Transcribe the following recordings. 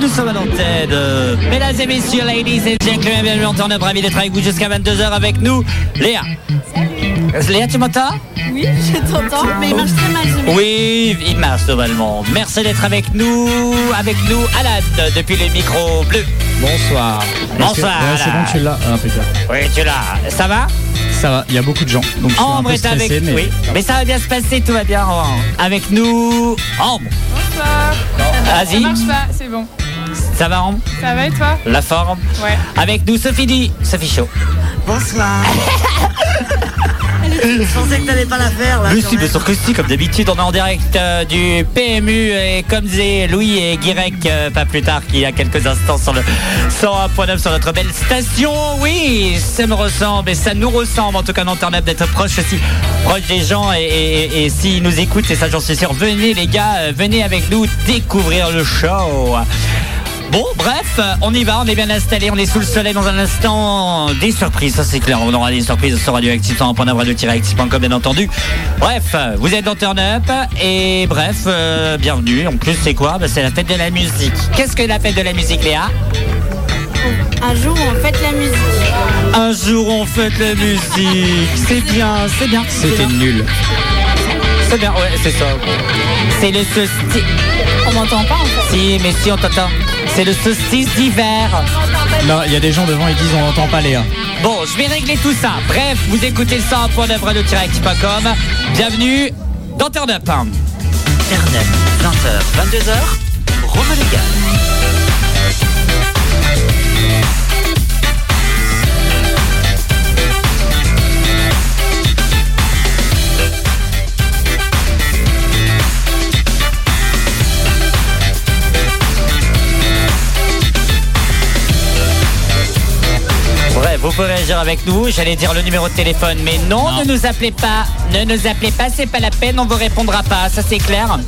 nous sommes à l'antenne. Mesdames et messieurs, ladies and gentlemen, bienvenue en temps ravi d'être avec vous jusqu'à 22h avec nous. Léa. Salut. Léa, tu m'entends? Oui, je t'entends, mais il marche très mal. Oui, il marche normalement. Merci d'être avec nous, avec nous, Alan, depuis les micros bleus. Bonsoir. Bonsoir. Ouais, c'est bon, tu l'as. Ah, impeccable. Oui, tu l'as. Ça va? Ça va, il y a beaucoup de gens. Donc je suis un Ambre peu est avec stressé, mais... Oui, mais ça va bien se passer, tout va bien. Avec nous, Ambre. Bonsoir. Vas-y. Ça marche pas, c'est bon. Ça va, Ambre Ça va et toi La forme Ouais. Avec nous, Sophie Di, Sophie Chaud. Bonsoir. Je pensais que t'allais pas la faire là. Mais si, bien sûr que si, comme d'habitude, on est en direct euh, du PMU et comme disaient Louis et Guirec, euh, pas plus tard qu'il y a quelques instants sur le 101.9 sur notre belle station. Oui, ça me ressemble et ça nous ressemble en tout cas Internet d'être proche aussi, proche des gens et, et- et s'ils nous écoutent, et ça j'en suis sûr, venez les gars, euh, venez avec nous découvrir le show. Bon, bref, euh, on y va, on est bien installé, on est sous le soleil dans un instant. Des surprises, ça c'est clair, on aura des surprises sur radioactif en radio-actif.com bien entendu. Bref, euh, vous êtes dans Turn Up et bref, euh, bienvenue. En plus, c'est quoi? Bah, C'est la fête de la musique. Qu'est-ce que la fête de la musique, Léa? Un jour, on fête la musique. Un jour, on fête la musique. C'est bien, c'est bien. C'était nul. C'est bien, ouais, c'est ça. C'est le solstice. On m'entend pas en fait. Si, mais si, on t'entend. C'est le solstice d'hiver. Non, il y a des gens devant, ils disent on n'entend pas Léa. Bon, je vais régler tout ça. Bref, vous écoutez le 100.9 radio-actif.com. Bienvenue dans Turn Up. Turn Up, 20h, 22h, Rome Légal. Vous pouvez réagir avec nous. J'allais dire le numéro de téléphone, mais non, ne nous appelez pas. Ne nous appelez pas, c'est pas la peine, on vous répondra pas. Ça c'est clair.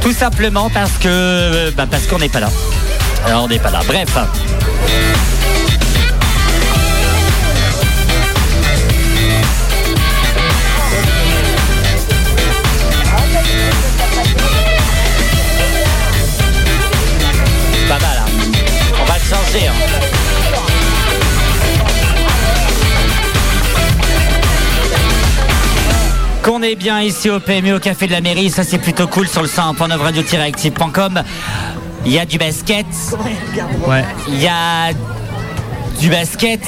Tout simplement parce que, euh, bah, parce qu'on n'est pas là. Alors on n'est pas là. Bref. Pas mal. hein. On va le changer. hein. Qu'on est bien ici au PMU au Café de la Mairie, ça c'est plutôt cool sur le 100.9 radio-active.com. Il y a du basket, Ouais. il y a du basket.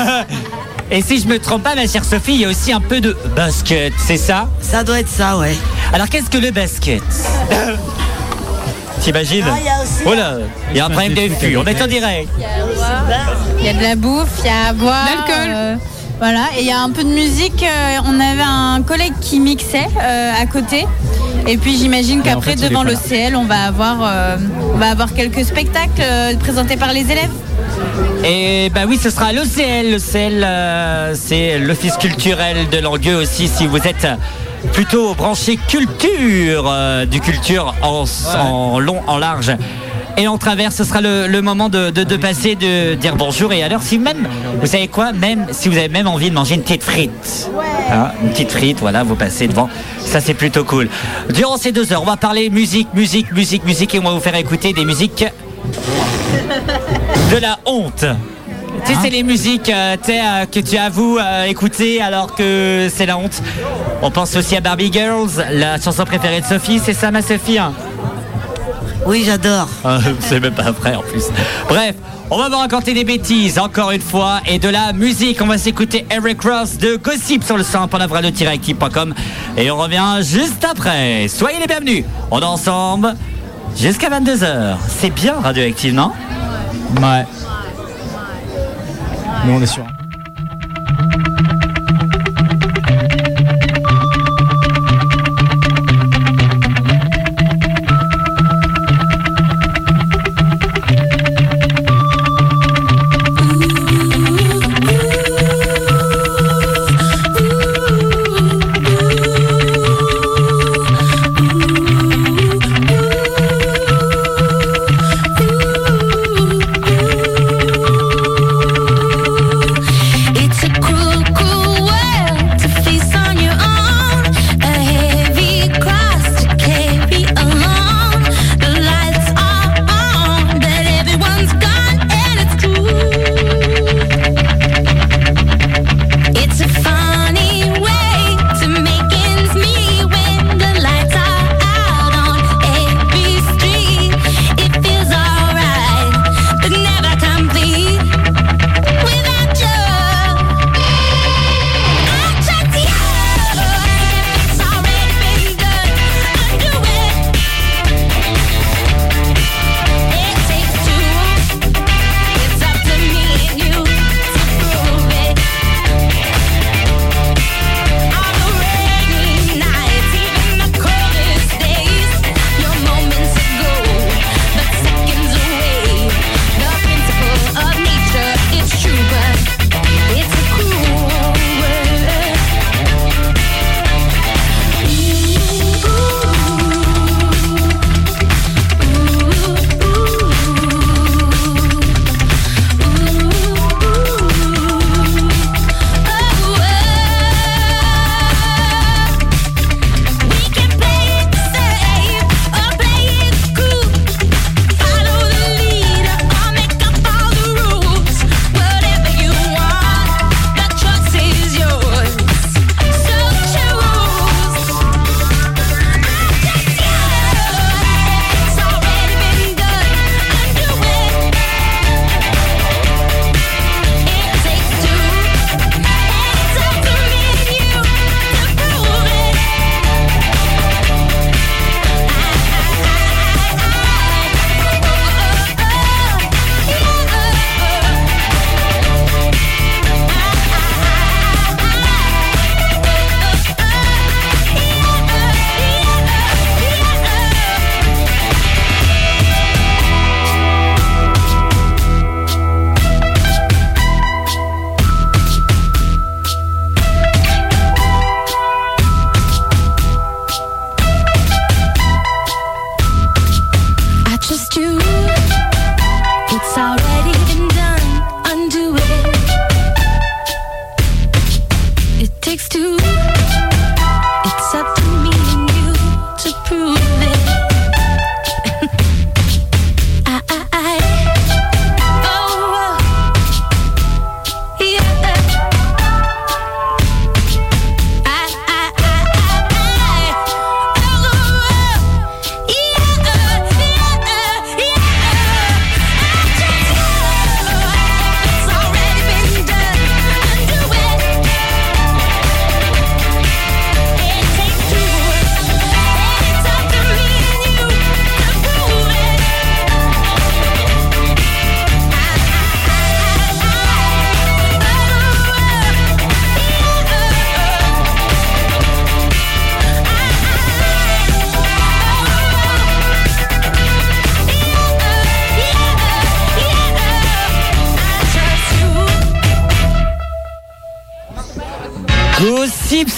Et si je me trompe pas, ma chère Sophie, il y a aussi un peu de basket, c'est ça? Ça doit être ça, ouais. Alors qu'est-ce que le basket? T'imagines? Ah, il y a aussi- Oh là, il y a un problème de fût, on est en direct. Il y a de la bouffe, il y à boire. L'alcool. euh, voilà, et il y a un peu de musique. euh, on avait un collègue qui mixait euh, à côté. Et puis j'imagine en qu'après, fait, devant pas là. l'OCL, on va avoir, euh, on va avoir quelques spectacles euh, présentés par les élèves. Et bah oui, ce sera l'OCL. L'OCL, euh, c'est l'Office culturel de Langueux aussi, si vous êtes plutôt branché culture, euh, du culture en, en long, en large. Et en travers, ce sera le, le moment de, de- de passer, de dire bonjour. Et alors, si même, vous savez quoi, même si vous avez même envie de manger une petite frite, hein, une petite frite, voilà, vous passez devant. Ça, c'est plutôt cool. Durant ces deux heures, on va parler musique, musique, musique, musique, et on va vous faire écouter des musiques de la honte. Tu sais, c'est les musiques euh, euh, que tu avoues euh, écouter alors que c'est la honte. On pense aussi à Barbie Girls, la chanson préférée de Sophie, c'est ça ma Sophie hein? Oui, j'adore. Ah, C'est même pas vrai en plus. Bref, on va vous raconter des bêtises encore une fois et de la musique. On va s'écouter Eric Ross de Gossip sur le 100.9radio-active.com et on revient juste après. Soyez les bienvenus. On est ensemble jusqu'à 22h. C'est bien Radioactive, non? Ouais. Nous on est sûr.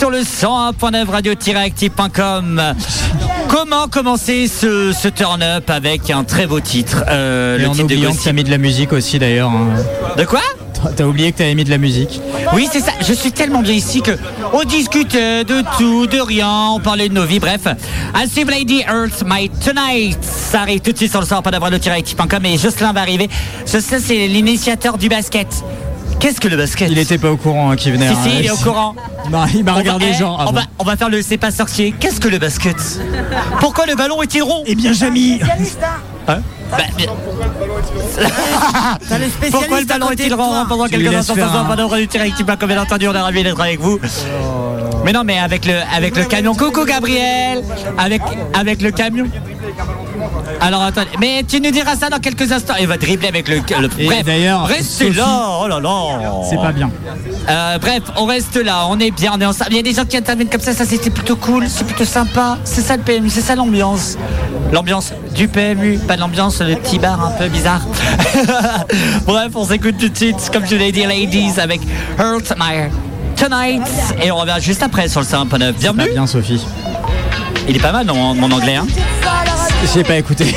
Sur le 101.9 radio-active.com. Comment commencer ce, ce turn-up avec un très beau titre euh, Et Le en titre de oubliant que Gossip. t'as mis de la musique aussi d'ailleurs. hein. De quoi? T'as oublié que t'avais mis de la musique. Oui, c'est ça. Je suis tellement bien ici que on discutait de tout, de rien. On parlait de nos vies. Bref, As Lady Earth My Tonight. Ça arrive tout de suite sur le sort pas d'avoir le tiractif.com et Jocelyn va arriver. Jocelyn, c'est l'initiateur du basket. Qu'est-ce que le basket Il était pas au courant hein, qu'il venait. Si, hein. si, il est au courant. Il m'a- Il m'a On va- regardé eh, genre. ah on, bon. va, on va faire le c'est pas sorcier. Qu'est-ce que le basket Pourquoi le ballon est-il rond Eh bien, Jamy Hein Bah, bien- T'as le spécialiste Pourquoi le ballon est-il rond pendant quelques instants faire sans un- pas d'ordre du direct Comme bien entendu, on est ravis d'être avec vous. Mais non, mais avec le, avec le camion. Coucou Gabriel Avec, avec le camion. Alors attendez, mais tu nous diras ça dans quelques instants. Il va dribbler avec le. le bref, d'ailleurs, Sophie- là. Oh là là. C'est pas bien. Euh, bref, on reste là, on est bien, on est ensemble. Il y a des gens qui interviennent comme ça, ça c'était plutôt cool, c'est plutôt sympa. C'est ça le PMU, c'est ça l'ambiance. L'ambiance du PMU, pas l'ambiance, le petit bar un peu bizarre. bref, on s'écoute tout de suite, comme je l'ai dit, Ladies, avec Hurt My Tonight. Et on revient juste après sur le 101.9. Pas Bienvenue. bien, Sophie. Il est pas mal mon, mon anglais, hein. J'ai pas écouté. Là,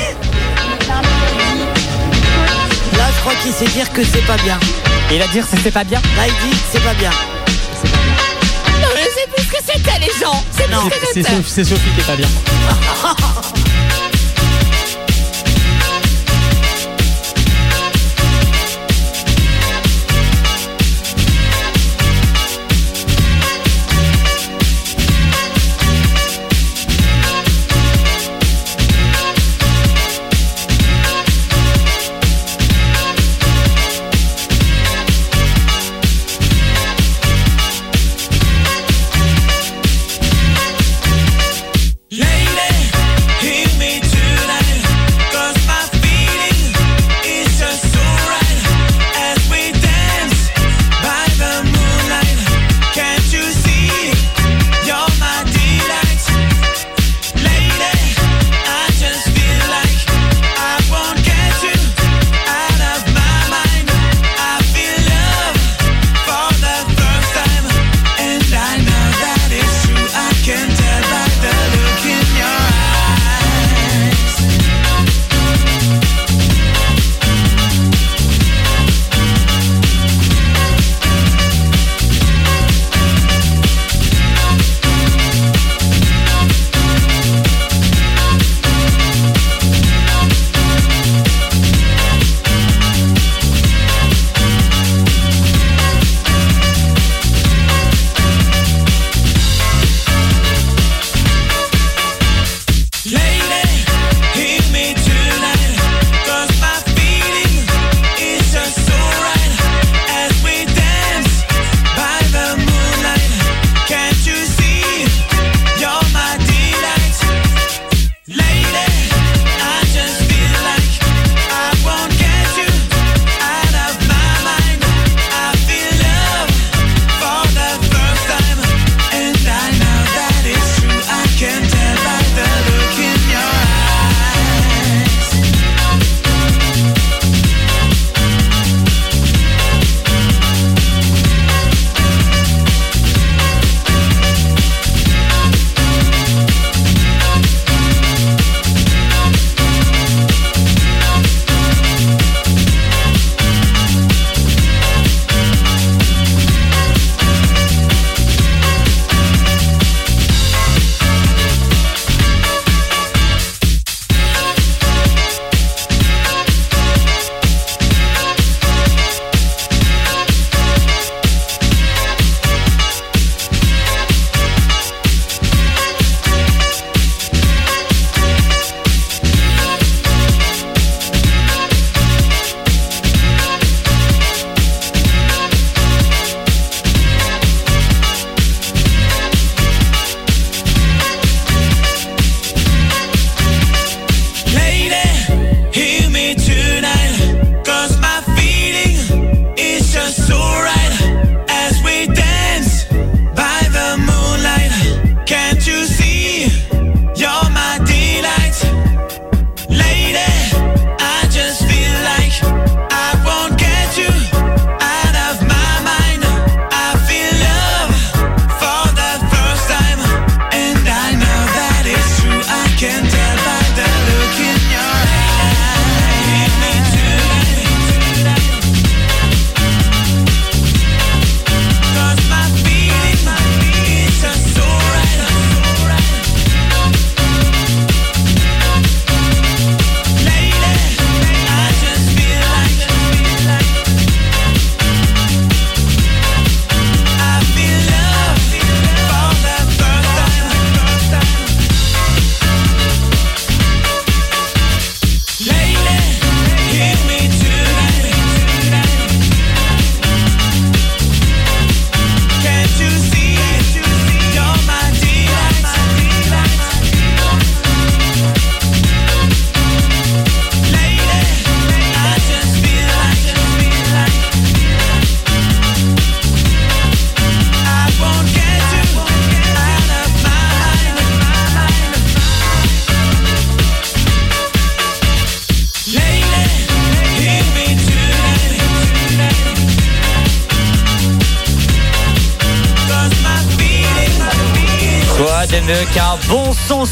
je crois qu'il sait dire que c'est pas bien. Il a dit que c'était pas bien. Là, il dit que c'est pas bien. C'est plus ce que c'était les gens. C'est Non. C'est Sophie, c'est Sophie qui est pas bien.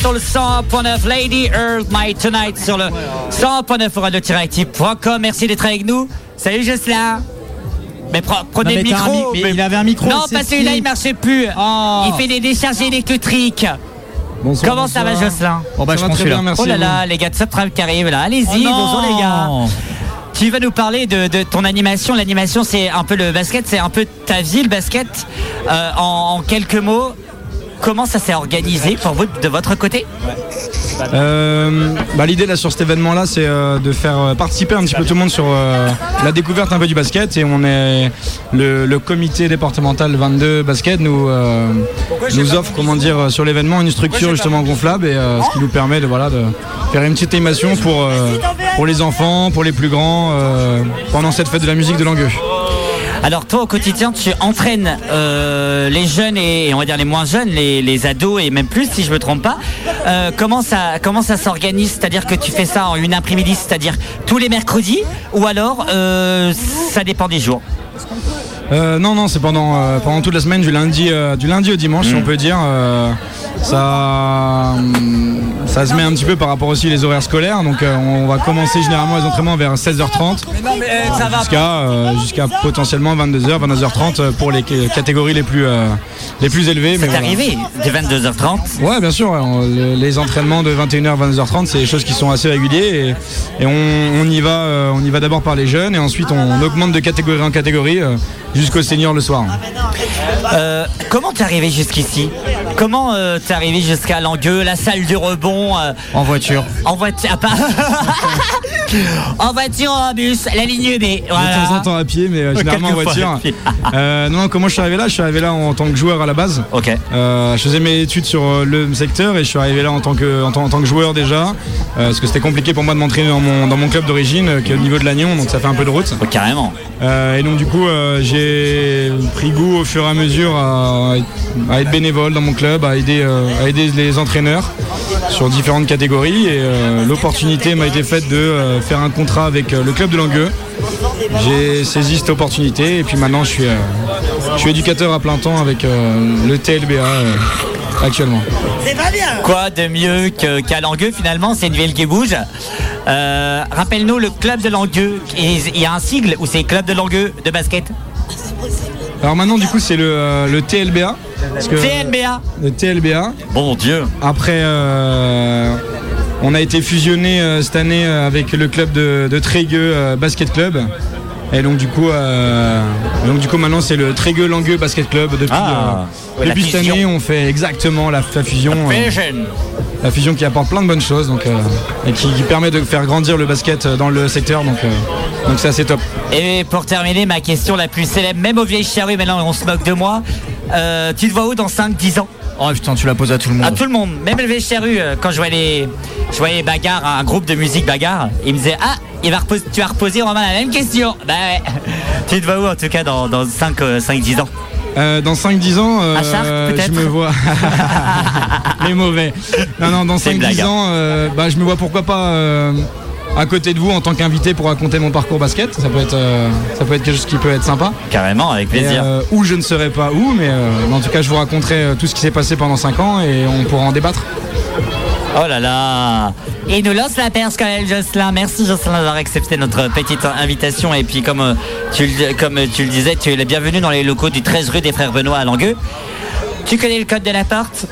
sur le 100.9 Lady Earl My Tonight sur le 100.9 radio-active.com. Merci d'être avec nous. Salut Jocelyn. Mais pre- prenez Non, le mais micro. mi- mais il avait un micro, Non, parce que qui il marchait plus. Oh. Il fait des décharges électriques. Bonsoir, Comment ça va. Jocelyn Bon, bah, Ça je va très bien, merci. Oh là là, les gars de Subtram qui arrivent là. Allez-y, Oh bonjour les gars. Tu vas nous parler de, de ton animation. L'animation, c'est un peu le basket, c'est un peu ta vie, le basket. Euh, en, en quelques mots, comment ça s'est organisé pour vous de votre côté Euh, bah, L'idée là sur cet événement là c'est euh, de faire euh, participer un petit peu tout le monde sur euh, la découverte un peu du basket et on est le, le comité départemental 22 basket nous, nous offre comment dire sur l'événement une structure justement gonflable et ce qui nous permet de, voilà, de faire une petite animation pour, pour les enfants, pour les plus grands pendant cette fête de la musique de Langueux. Alors toi, au quotidien, tu entraînes euh, les jeunes et, et on va dire les moins jeunes, les, les ados et même plus, si je me trompe pas. Euh, comment ça, comment ça s'organise? C'est-à-dire que tu fais ça en une après-midi, c'est-à-dire tous les mercredis, ou alors euh, ça dépend des jours? Euh, non, non, c'est pendant, euh, pendant toute la semaine, du lundi, euh, du lundi au dimanche, si on peut dire. Ça, hum, ça se met un petit peu par rapport aussi les horaires scolaires. Donc, euh, on va commencer généralement les entraînements vers 16h30 jusqu'à euh, jusqu'à potentiellement 22h, 22h30 euh, pour les ca- catégories les plus, euh, les plus élevées. C'est voilà. arrivé de 22h30. Ouais, bien sûr. on- les entraînements de 21h, 22h30, c'est des choses qui sont assez réguliers et, et on, on y va, on y va d'abord par les jeunes et ensuite on, augmente de catégorie en catégorie jusqu'aux seniors le soir. Comment t'es arrivé jusqu'ici? Comment t'es arrivé jusqu'à Langueux, la salle du rebond euh, En voiture. En voiture, ah, pas- en voiture, en bus, la ligne B. De temps en temps à pied, mais euh, généralement en voiture. Euh, non, comment je suis arrivé là? Je suis arrivé là en tant que joueur à la base. Ok. Euh, je faisais mes études sur euh, le secteur et je suis arrivé là en tant que, en tant, en tant que joueur déjà. euh, parce que c'était compliqué pour moi de m'entraîner dans mon, dans mon club d'origine, euh, qui est au niveau de Lannion, donc ça fait un peu de route. Oh, carrément. Euh, et donc du coup, euh, j'ai pris goût au fur et à mesure à, à être bénévole dans mon club, à aider, euh, à aider les entraîneurs sur différentes catégories. Et euh, l'opportunité m'a été faite de euh, faire un contrat avec euh, le club de Langueux. J'ai saisi cette opportunité et puis maintenant je suis, euh, je suis éducateur à plein temps avec euh, le TLBA euh, actuellement. Quoi de mieux qu'à Langueux finalement? C'est une ville qui bouge. Euh, Rappelle-nous le club de Langueux. Il y a un sigle ou c'est club de Langueux de basket Alors maintenant du coup c'est le, euh, le TLBA. parce que- TNBA. Le TLBA. Bon Dieu. Après, euh, on a été fusionné euh, cette année euh, avec le club de, de Trégueux euh, Basket Club. Et donc du coup, euh, donc du coup maintenant c'est le Trégueux Langueux Basket Club. Depuis, Ah, euh, ouais, la depuis cette année, on fait exactement la, la fusion, euh, la fusion qui apporte plein de bonnes choses, donc euh, et qui, qui permet de faire grandir le basket dans le secteur. Donc, euh, donc c'est assez top. Et pour terminer, ma question la plus célèbre, même aux vieilles charrues, maintenant on se moque de moi. Euh, tu te vois où dans 5-10 ans? Oh putain, tu la poses à tout le À monde. tout le monde, même vieilles charrues, euh, quand je voyais les, je voyais bagarre, un groupe de musique bagarre, ils me disaient Ah, il va reposer- tu vas reposer Romain la même question. Bah ouais. Tu te vois où en tout cas dans, dans 5-10 ans Euh, dans 5-10 ans, euh, À Chartres, peut-être je me vois. Les mauvais. Non, non, dans C'est une 5-10 blague, hein. ans, euh, bah, je me vois pourquoi pas euh, à côté de vous en tant qu'invité pour raconter mon parcours basket. Ça peut être, euh, ça peut être quelque chose qui peut être sympa. Carrément, avec Et, plaisir. euh, où je ne serai pas où, mais, euh, mais en tout cas, je vous raconterai euh, tout ce qui s'est passé pendant 5 ans et on pourra en débattre. Oh là là Il nous lance la perche quand même, Jocelyn. Merci Jocelyn d'avoir accepté notre petite invitation. Et puis comme, tu, le, comme tu le disais, tu es le bienvenu dans les locaux du 13 rue des Frères Benoît à Langueux. Tu connais le code de la porte?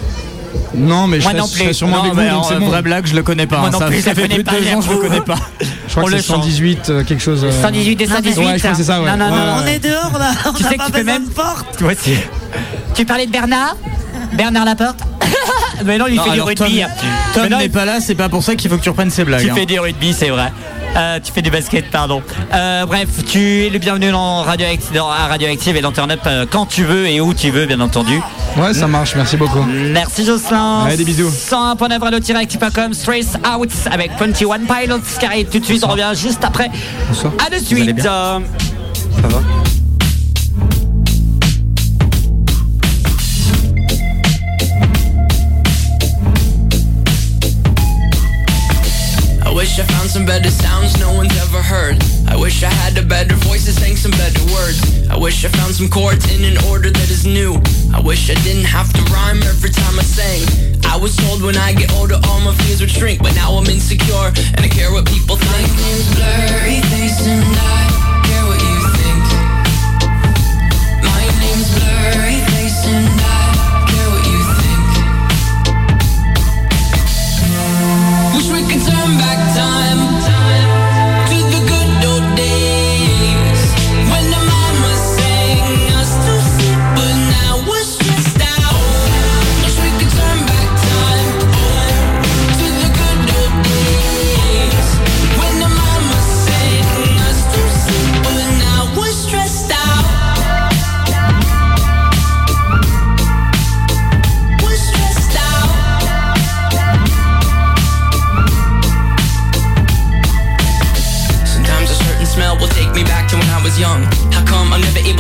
Non, mais je Moi non je serai plus. sûrement Non, avec vous, mais donc c'est bon. vraie blague, je le connais pas. Moi hein. non ça, plus, je fait connais plus de pas, deux ans, je le connais pas. Je crois On que le c'est 118, euh, quelque chose. euh, 118 et 118 Ouais, je crois que c'est ça, ouais. Non, non, non, Ouais. On est dehors là, on Tu sais pas que tu peux même- porte. Toi aussi. Tu parlais de Bernard Bernard Laporte Mais non, il Non, fait du rugby. Tom- n'est il- pas là, c'est pas pour ça qu'il faut que tu reprennes ses blagues. Tu hein. fais du rugby, c'est vrai. Euh, tu fais du basket, pardon. Euh, bref, tu es le bienvenu dans Radioactive, dans Radioactive et dans Turn Up euh, quand tu veux et où tu veux, bien entendu. Ouais, ça marche, merci beaucoup. Merci Jocelyn. Allez, des bisous. 101.9 radio-active.com, Stress Out avec 21 Pilots qui arrive tout de suite. On revient juste après. Bonsoir. À de suite. Euh, Ça va? Wish I found some better sounds no one's ever heard. I wish I had a better voice that sang some better words. I wish I found some chords in an order that is new. I wish I didn't have to rhyme every time I sang. I was told when I get older all my fears would shrink, but now I'm insecure and I care what people think. My name's Blurry Face and I care what you think. My name's Blurry Face and I care what you think. Wish we could turn back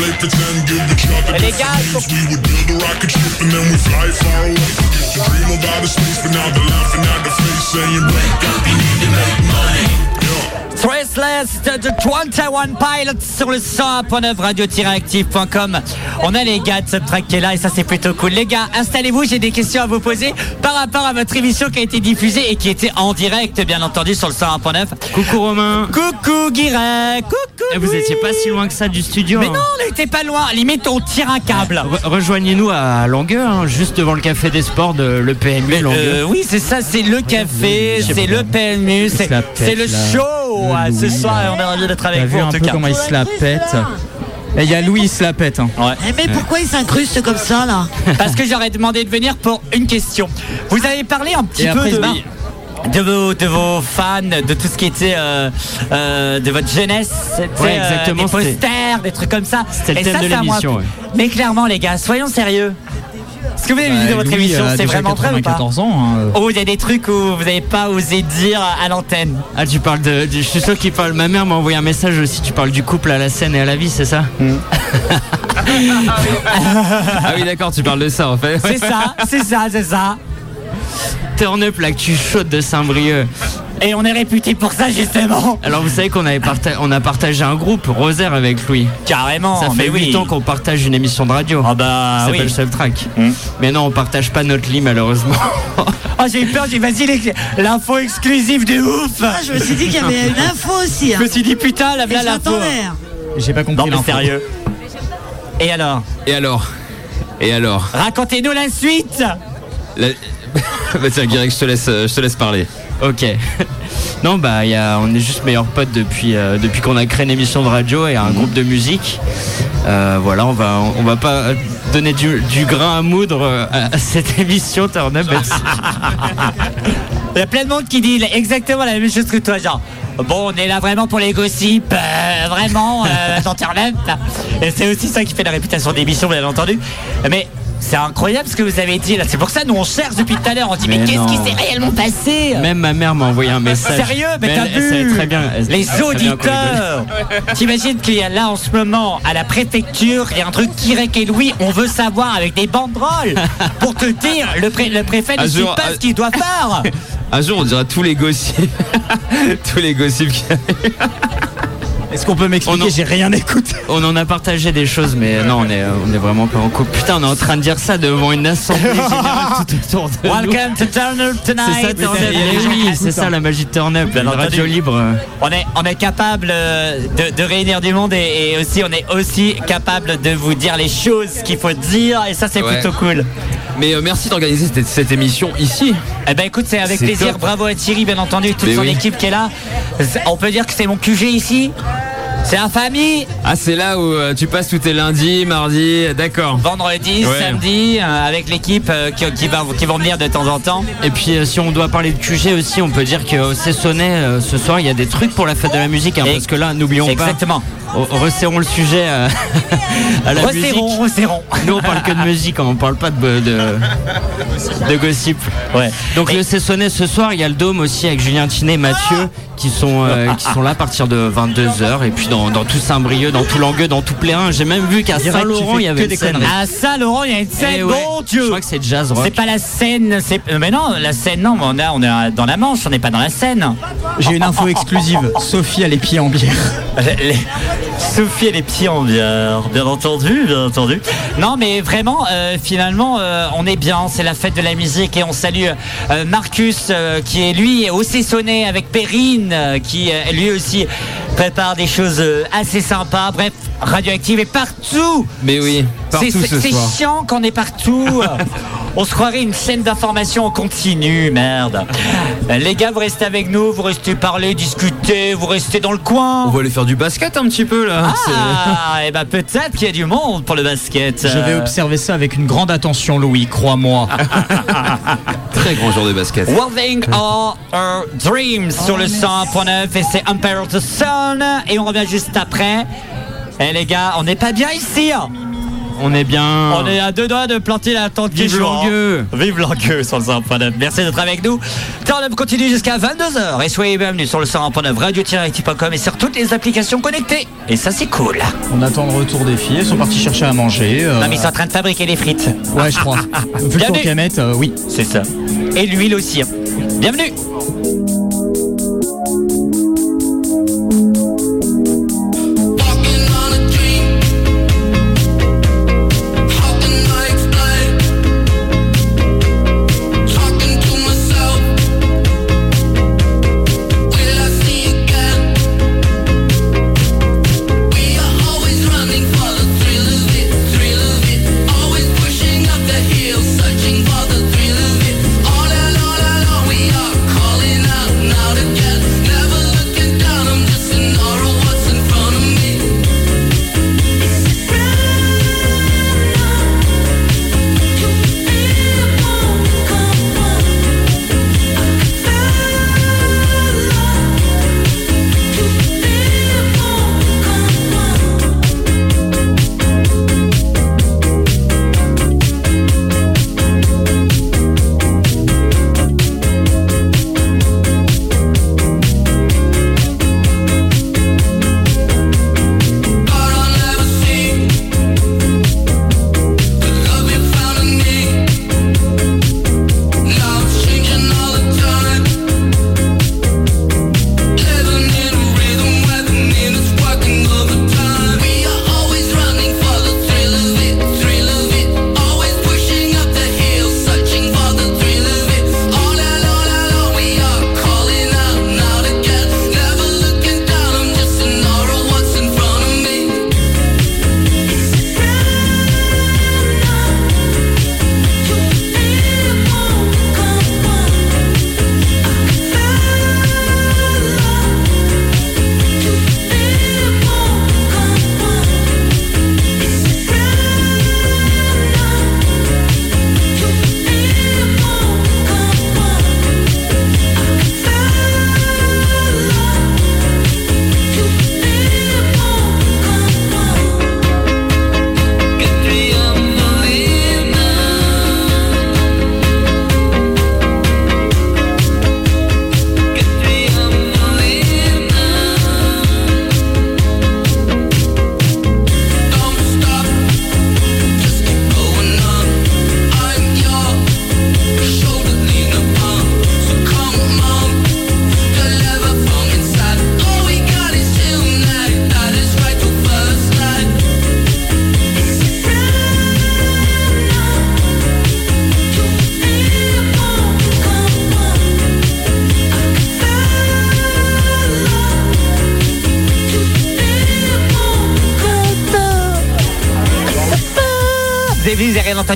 Play pretend, give each other Les different names. We would build a rocket ship and then we fly far away. Used to dream of outer space, but now they're laughing at the face, saying, wake up, you need to make money. Yeah. Traceless de 21 Pilots sur le 101.9 radio-active.com. On a les gars de Subtrack qui est là et ça c'est plutôt cool. Les gars, installez-vous, j'ai des questions à vous poser par rapport à votre émission qui a été diffusée et qui était en direct, bien entendu, sur le 101.9. Coucou Romain. Coucou Guirec, coucou. Eh, vous étiez pas si loin que ça du studio. Mais hein. non, on n'était pas loin. Limite, on tire un câble. Re- Rejoignez-nous à Langueux, hein, juste devant le café des sports de le PMU Langueux. Euh, oui, c'est ça, c'est le café, c'est le PMU, c'est pète, le show Le ah, ce soir on est ravis d'être T'as avec vu vous en un tout peu cas. comment il se la pète Et il y a Louis, il se la pète. hein. Ouais. Eh, mais pourquoi il s'incruste comme ça là? Parce que j'aurais demandé de venir pour une question. Vous avez parlé un petit Et peu après, de. De vos, de vos fans, de tout ce qui était euh, euh, de votre jeunesse, Ouais, euh, exactement, des c'était- posters, des trucs comme ça. C'était le thème ça, de l'émission, ouais. Mais clairement, les gars, soyons sérieux. Ce que vous avez vu de Bah, votre Louis émission, c'est vraiment vrai ou pas 94 ans. hein. Oh, il y a des trucs où vous n'avez pas osé dire à l'antenne. Ah, tu parles de. Je suis sûr qu'il parle. Ma mère m'a envoyé un message aussi. Tu parles du couple à la scène et à la vie, c'est ça Ah oui, d'accord, tu parles de ça en fait. C'est ça, c'est ça, c'est ça. Turn up l'actu chaude de Saint-Brieuc. Et on est réputé pour ça justement. Alors vous savez qu'on avait parta- on a partagé un groupe, Rosaire avec Louis. Carrément. Ça fait mais oui. 8 ans qu'on partage une émission de radio. Ah bah Ça s'appelle oui. Subtrack. Hmm. Mais non, on partage pas notre lit malheureusement. Oh j'ai eu peur, j'ai dit vas-y les- l'info exclusive de ouf. Ah, Je me suis dit qu'il y avait une info aussi. Je Hein. me suis dit putain la voilà je l'info. hein. J'ai pas Non compris mais l'info. sérieux. Et alors? Et alors? Et alors? Racontez-nous la suite La- Bah tiens, Guirec, je te laisse, euh, je te laisse parler. ok. Non bah y a, on est juste meilleurs potes depuis, euh, depuis qu'on a créé une émission de radio et un groupe de musique. Euh, voilà, on va, on va pas donner du, du grain à moudre à, à cette émission Turn Up. Il y a plein de monde qui dit exactement la même chose que toi, genre. Bon, on est là vraiment pour les gossips, euh, vraiment, euh, dans Turn Up. Et c'est aussi ça qui fait la réputation d'émission, bien entendu. Mais c'est incroyable ce que vous avez dit là. C'est pour ça nous on cherche depuis tout à l'heure. On dit mais, Mais qu'est-ce qui s'est réellement passé Même ma mère m'a envoyé un message. Sérieux Mais t'as vu très bien. elle- Les elle auditeurs T'imagines qu'il y a là en ce moment à la préfecture Il y a un truc Kirek et Louis On veut savoir avec des banderoles Pour te dire Le, pré- le préfet ne sait pas ce qu'il doit faire Un jour, on dira tous les gossips. tous les gossips a. Est-ce qu'on peut m'expliquer en- J'ai rien écouté. On en a partagé des choses, mais non, on est, on est vraiment pas en couple. Putain, on est en train de dire ça devant une assemblée générale tout autour de nous. Welcome to Turn Up C'est Tonight ça, Eh oui, c'est ça la magie de Turn Up, entendu. radio libre. euh. On est, on est capable euh, de, de réunir du monde et, et aussi on est aussi capable de vous dire les choses qu'il faut dire et ça c'est Ouais. plutôt cool. Mais euh, merci d'organiser cette, cette émission ici. Eh ben écoute, c'est avec plaisir. top. Bravo à Thierry, bien entendu, toute Mais son oui. équipe qui est là. On peut dire que c'est mon QG ici. C'est la famille. Ah, c'est là où euh, tu passes tous tes lundis, mardis, d'accord. Vendredi, Ouais. samedi, euh, avec l'équipe euh, qui, qui, va, qui vont venir de temps en temps. Et puis, si on doit parler de QG aussi, on peut dire qu'au Cessonnet, ce soir, il y a des trucs pour la fête de la musique. hein, parce que là, n'oublions pas. Exactement. Resserrons le sujet à, à la Resserrons, musique. resserrons. Nous, on parle que de musique, on parle pas de, de, de gossip. Ouais. Donc Et- le Cessonnet ce soir, il y a le Dôme aussi avec Julien Tinet et Mathieu qui sont, euh, qui sont là à partir de 22h. Et puis dans, dans tout Saint-Brieuc, dans tout Langueux, dans tout Plérin. J'ai même vu qu'à Saint-Laurent, il y avait que une des scène. conneries. À Saint-Laurent, il y a une scène, Eh ouais, bon Je Dieu. crois que c'est jazz rock. C'est pas la scène, c'est. euh, Mais non, la scène, non, on, a, on est dans la Manche, on n'est pas dans la Seine. J'ai une info exclusive. Sophie a les pieds en bière. Les- Sophie et les pieds en bière, bien entendu, bien entendu. Non, mais vraiment, euh, finalement, euh, on est bien. C'est la fête de la musique et on salue euh, Marcus, euh, qui est lui au Cessonnet avec Perrine, euh, qui euh, lui aussi prépare des choses euh, assez sympas. Bref, radioactive est partout. Mais oui, C'est partout c'est- ce chiant qu'on est partout. On se croirait une chaîne d'information en continu, merde. Les gars, vous restez avec nous, vous restez parler, discuter, vous restez dans le coin. On va aller faire du basket un petit peu là. Ah, et ben peut-être qu'il y a du monde pour le basket. Je vais observer ça avec une grande attention, Louis, crois-moi. Très grand jour de basket. Worthing Our Our Dreams sur le 100.9 et c'est Empire of the Sun et on revient juste après. Eh les gars, on n'est pas bien ici. hein. On est bien. On est à deux doigts de planter la tente qui Vive joue. Langueux. Vive Langueux sur le 100.9. Merci d'être avec nous. Turn Up continue jusqu'à 22h et soyez bienvenus sur le 100.9 radio-active.com et sur toutes les applications connectées. Et ça c'est cool. On attend le retour des filles. Elles sont parties chercher à manger. euh, Non mais ils sont en train de fabriquer les frites. Ouais, je crois. Vu le temps Bienvenue. qu'elles mettent, euh, oui. C'est ça. Et l'huile aussi. hein. Bienvenue.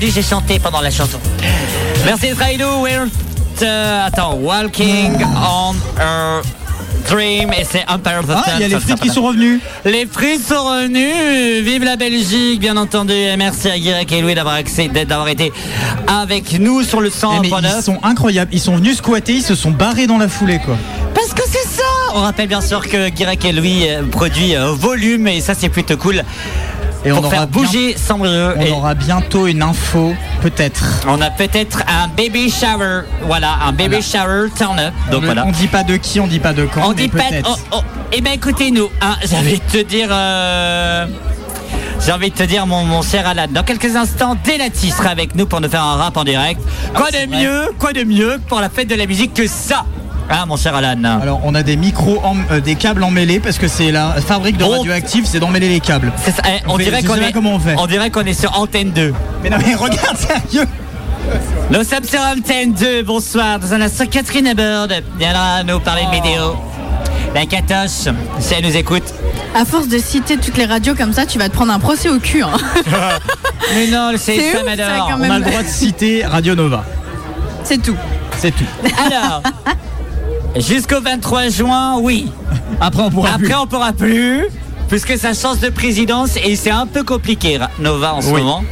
Entendu, j'ai chanté pendant la chanson. Merci d'être avec nous. We're, euh, attends, Walking on a Dream et c'est Empire of the Ah, il y a les frites qui sont revenus. Les frites sont revenus. Vive la Belgique, bien entendu. Et merci à Guirec et Louis d'avoir accès- d'avoir été avec nous sur le Eh, mais 100.9. ils sont incroyables. Ils sont venus squatter, ils se sont barrés dans la foulée, quoi. Parce que c'est ça On rappelle bien sûr que Guirec et Louis euh, produit euh, volume et ça c'est plutôt cool. Et on pour aura bouger. On Et aura bientôt une info, peut-être. on a peut-être un baby shower. Voilà, un baby shower turn up. Donc on, voilà. on dit pas de qui, on dit pas de quand. On dit pas. Oh, oh. Eh ben écoutez-nous, hein, j'ai envie de te dire. euh, J'ai envie de te dire, mon, mon cher Alan, dans quelques instants, Delati sera avec nous pour nous faire un rap en direct. Quoi de mieux, quoi de mieux pour la fête de la musique que ça? Hein, mon cher Alan Alors, on a des micros, en- euh, des câbles emmêlés parce que c'est la fabrique de Oh. radioactifs, c'est d'emmêler les câbles. C'est ça, eh, on, dirait qu'on est, comment on fait. on dirait qu'on est sur Antenne 2. Mais non, mais regarde, sérieux Nous sommes sur Antenne 2, bonsoir. Dans un instant, Catherine Abord viendra nous parler de vidéo. La Catoche, si elle nous écoute. À force de citer toutes les radios comme ça, tu vas te prendre un procès au cul. hein. Mais non, c'est C'est ça, quand On a le droit de citer Radio Nova. C'est tout. C'est tout. Alors, jusqu'au 23 juin, oui. Après, on pourra plus. Après, on pourra plus, puisque ça change de présidence et c'est un peu compliqué, Nova, en ce Oui. moment.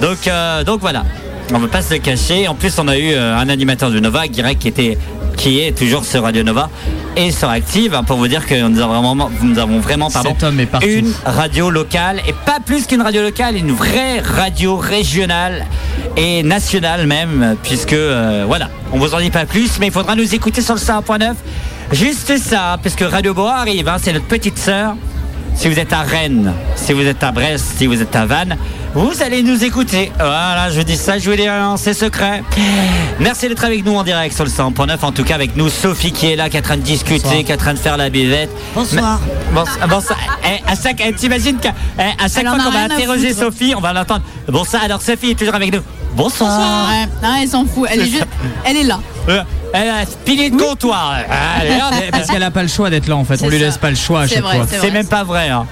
Donc, euh, donc voilà. On ne peut pas se le cacher. En plus, on a eu euh, un animateur de Nova, Guirec, qui était qui est toujours sur Radio Nova et sur Active hein, pour vous dire que nous avons vraiment, nous avons vraiment pardon, une radio locale et pas plus qu'une radio locale, une vraie radio régionale et nationale même, puisque euh, voilà, on vous en dit pas plus, mais il faudra nous écouter sur le 101.9. Juste ça, parce que Radio Beau arrive, hein, c'est notre petite sœur. Si vous êtes à Rennes, si vous êtes à Brest, si vous êtes à Vannes, vous allez nous écouter. Voilà, je dis ça, je vous dis rien, c'est secret. Merci d'être avec nous en direct sur le 100.9. En tout cas, avec nous, Sophie qui est là, qui est en train de discuter, Bonsoir. qui est en train de faire la buvette. Bonsoir. Bon, bon, ça, eh, à chaque, eh, t'imagines qu'à eh, à chaque Elle fois qu'on va interroger foutre. Sophie, on va l'entendre. Bon, ça, alors Sophie est toujours avec nous. Bonsoir. Ouais, non, elle s'en fout. Elle est, juste, elle est là. Elle a pilier de comptoir. Parce qu'elle a pas le choix d'être là en fait. On lui ça. laisse pas le choix à chaque vrai, fois. c'est C'est même pas vrai. hein.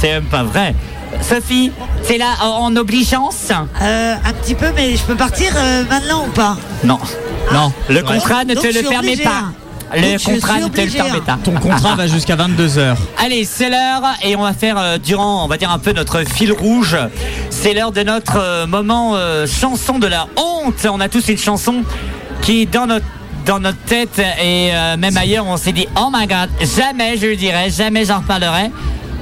C'est même pas vrai. Sophie, c'est là en, obligeance Euh, un petit peu, mais je peux partir euh, maintenant ou pas? Non. Non. Le Ouais. contrat ne Donc, te le permet obligé, pas. hein. Le Donc, contrat ne te le permet hein. pas. Ton contrat va jusqu'à 22h. Allez, c'est l'heure et on va faire euh, durant, on va dire un peu notre fil rouge. C'est l'heure de notre euh, moment euh, chanson de la honte. On a tous une chanson qui dans notre dans notre tête et euh, même ailleurs, on s'est dit oh my god, jamais je le dirai, jamais j'en reparlerai.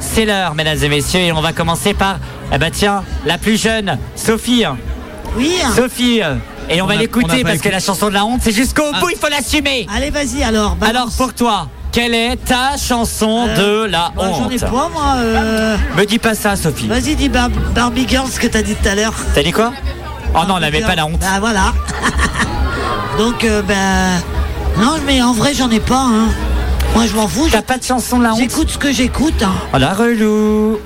C'est l'heure, mesdames et messieurs, et on va commencer par, eh ben tiens, la plus jeune, Sophie. Oui. hein. Sophie, et on, On va l'écouter parce que la chanson de la honte, c'est jusqu'au Ah. bout, il faut l'assumer. Allez, vas-y alors. balance. Alors pour toi, quelle est ta chanson Euh, de la moi, J'en ai honte pas, moi. euh, Me dis pas ça, Sophie. Vas-y, dis Bar- Barbie Girl, ce que t'as dit tout à l'heure. T'as dit quoi Oh non, on n'avait pas la honte. Bah voilà. Donc, euh, ben. Non, mais en vrai, j'en ai pas. Hein. Moi, je m'en fous. T'as pas de chanson de la honte J'écoute ce que j'écoute. Hein. Oh la relou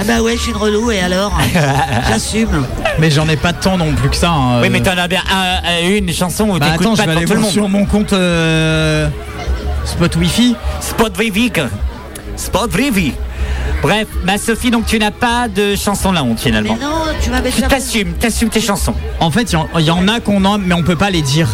Ah bah ouais, je suis une relou et alors J'assume. Mais j'en ai pas tant non plus que ça. hein, Oui, euh. mais t'en as bien un- un- une chanson où Bah t'écoutes attends, je pas vais devant aller tout le voir monde. sur mon compte euh, Spot Wi-Fi. Spot Vivic. Spot Vivi. Bref, ma Sophie, donc tu n'as pas de chanson de la honte Mais finalement. non, tu m'avais Tu déjà. t'assumes, t'assumes tes chansons. En fait, il y en- il y, en a qu'on a, mais on peut pas les dire.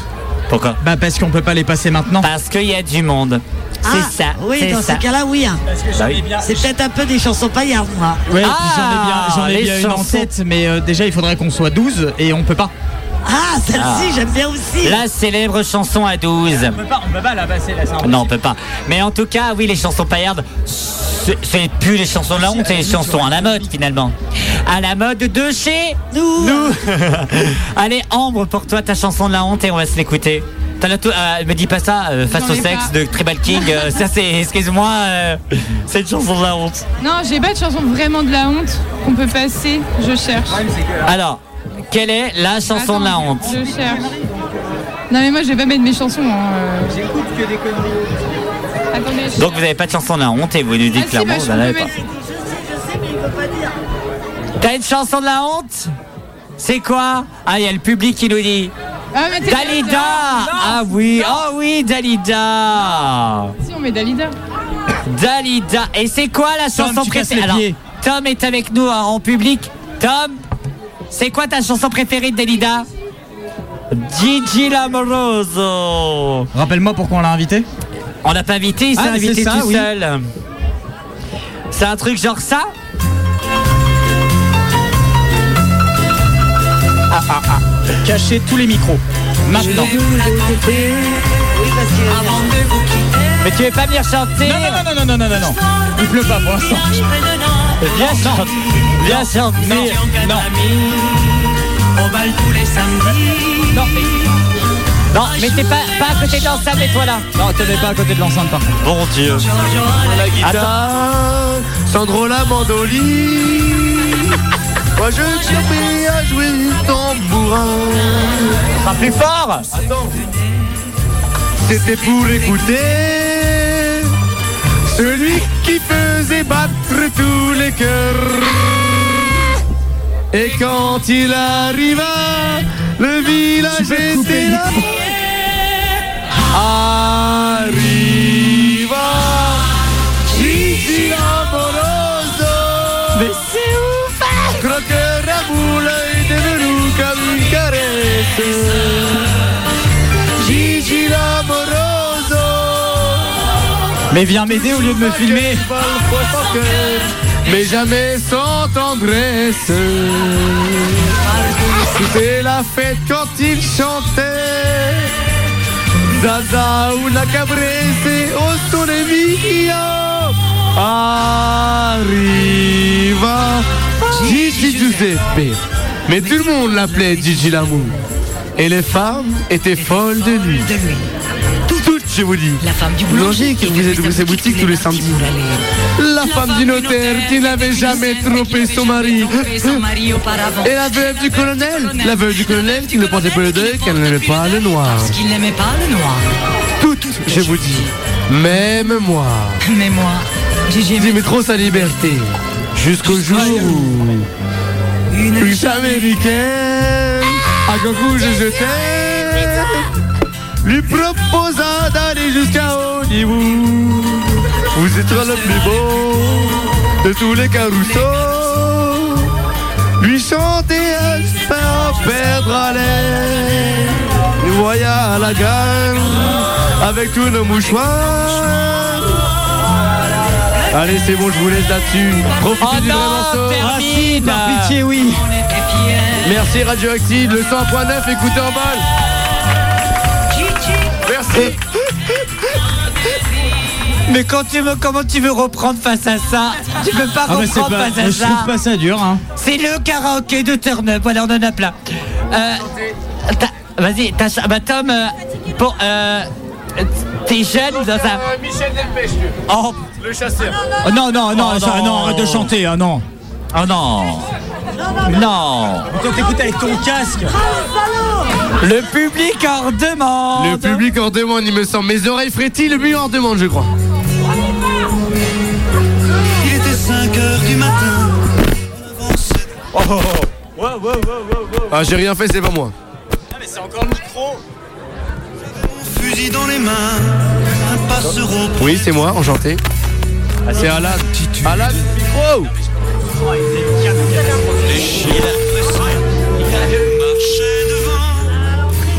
Pourquoi Bah parce qu'on peut pas les passer maintenant. Parce qu'il y a du monde. Ah, c'est ça. Oui, c'est dans ça. ce cas-là, oui. hein. Bah oui. C'est peut-être un peu des chansons paillardes, moi. Ouais, Ah, puis j'en ai bien, j'en ai bien une en tête, mais euh, déjà il faudrait qu'on soit 12 et on peut pas. Ah, celle-ci, j'aime bien aussi. La célèbre chanson à 12. peut pas, on peut pas la passer là. Non, on peut pas. Mais en tout cas, oui, les chansons paillardes, c'est c'est plus les chansons de la honte, c'est les chansons à la mode finalement. À la mode de chez Nous, nous. Allez, Ambre, pour toi, ta chanson de la honte et on va se l'écouter. T'en as tout, euh, me dis pas ça, euh, face au sexe pas. de Tribal King. euh, ça, c'est, excuse-moi, euh, c'est une chanson de la honte. Non, j'ai pas de chanson vraiment de la honte qu'on peut passer. Je cherche. Alors, quelle est la chanson de la honte Je cherche. Non mais moi je vais pas mettre mes chansons. J'écoute que des conneries. Attendez. je Donc, vous n'avez pas de chanson de la honte et vous nous dites Ah si, clairement bah, que je vous n'en avez pas. T'as une chanson de la honte? C'est quoi? Ah, il y a le public qui nous dit. Ah, Dalida Ah oui, oh oui, Dalida Si on met Dalida. Dalida Et c'est quoi la Tom, chanson préférée? Alors. Tom est avec nous hein, en public. Tom C'est quoi ta chanson préférée de Delida Gigi Lamoroso. Rappelle-moi pourquoi on l'a invité. On l'a pas invité, il s'est Ah, invité ça, tout oui. seul. C'est un truc genre ça? Ah, ah, ah. Cachez tous les micros. Maintenant. Mais tu veux pas venir chanter? Non, non, non, non, non, non, non, non. Il pleut pas pour l'instant. Viens chanter. Viens chanter. Non, non. Au bal tous les samedis. Non, mais... Non, mais t'es pas, pas à côté de l'ensemble, et toi là. Non, te mets pas à côté de l'enceinte par contre. Bon Dieu. La guitare, Sandro la mandoline. Moi je suis prêt à jouer du tambourin. Pas plus fort C'était pour écouter celui qui faisait battre tous les cœurs. Et quand il arriva, le village était là. Arriva Gigi Lamoroso. Mais c'est ouf Croqueur à boule est devenu comme une caresse. Mais viens m'aider au lieu de me filmer. Mais jamais sans tendresse. C'était la fête quand il chantait. Zaza una cabrese o sole mio. Arriva Gigi Giuseppe. Mais tout le monde l'appelait Gigi l'amour. Et les femmes étaient folles de lui. Je vous dis. La femme du boulanger qui faisait ses boutiques tous les samedis. La femme du notaire qui n'avait jamais trompé son mari. Et la veuve du colonel. La veuve du colonel qui ne portait pas le deuil qu'elle n'aimait pas le noir. Parce qu'il n'aimait pas le noir. Toutes, je vous dis. Même moi. Mais moi, J'aimais trop sa liberté. Jusqu'au jour où. Une américaine, à Cancun, je jetais, lui proposa d'aller jusqu'à Hollywood. Vous êtes le plus beau de tous les carousseaux. Lui chanter à se faire perdre à l'air. Nous voyons à la gare avec tous nos mouchoirs. Allez, c'est bon, je vous laisse là-dessus. Profitez Oh du vrai non, morceau. termine Par pitié, oui. Merci Radioactive, le 100.9, écoutez en balle. Mais quand tu veux, comment tu veux reprendre face à ça Tu peux pas Ah bah reprendre pas, face à je trouve ça. pas ça dur hein. C'est le karaoké de Turn Up. Voilà, on en a plein. Euh, Vas-y, bah Tom, euh, pour, euh, t'es jeune dans un. Michel Delpech, Oh, le chasseur. Oh, non, non, non, Oh, ça, non. non, arrête de chanter, ah non. Oh non. Non. Toi t'écoutes avec ton casque. Le public en demande. Le public en demande, il me semble. Mes oreilles frétillent, le public en demande, je crois. Il était 5 heures du matin. Ah, j'ai rien fait, c'est pas moi. mais c'est encore le micro. Fusil dans les mains. Un passereau. Oui, c'est moi, enchanté. C'est Alan. Alan, micro Devant.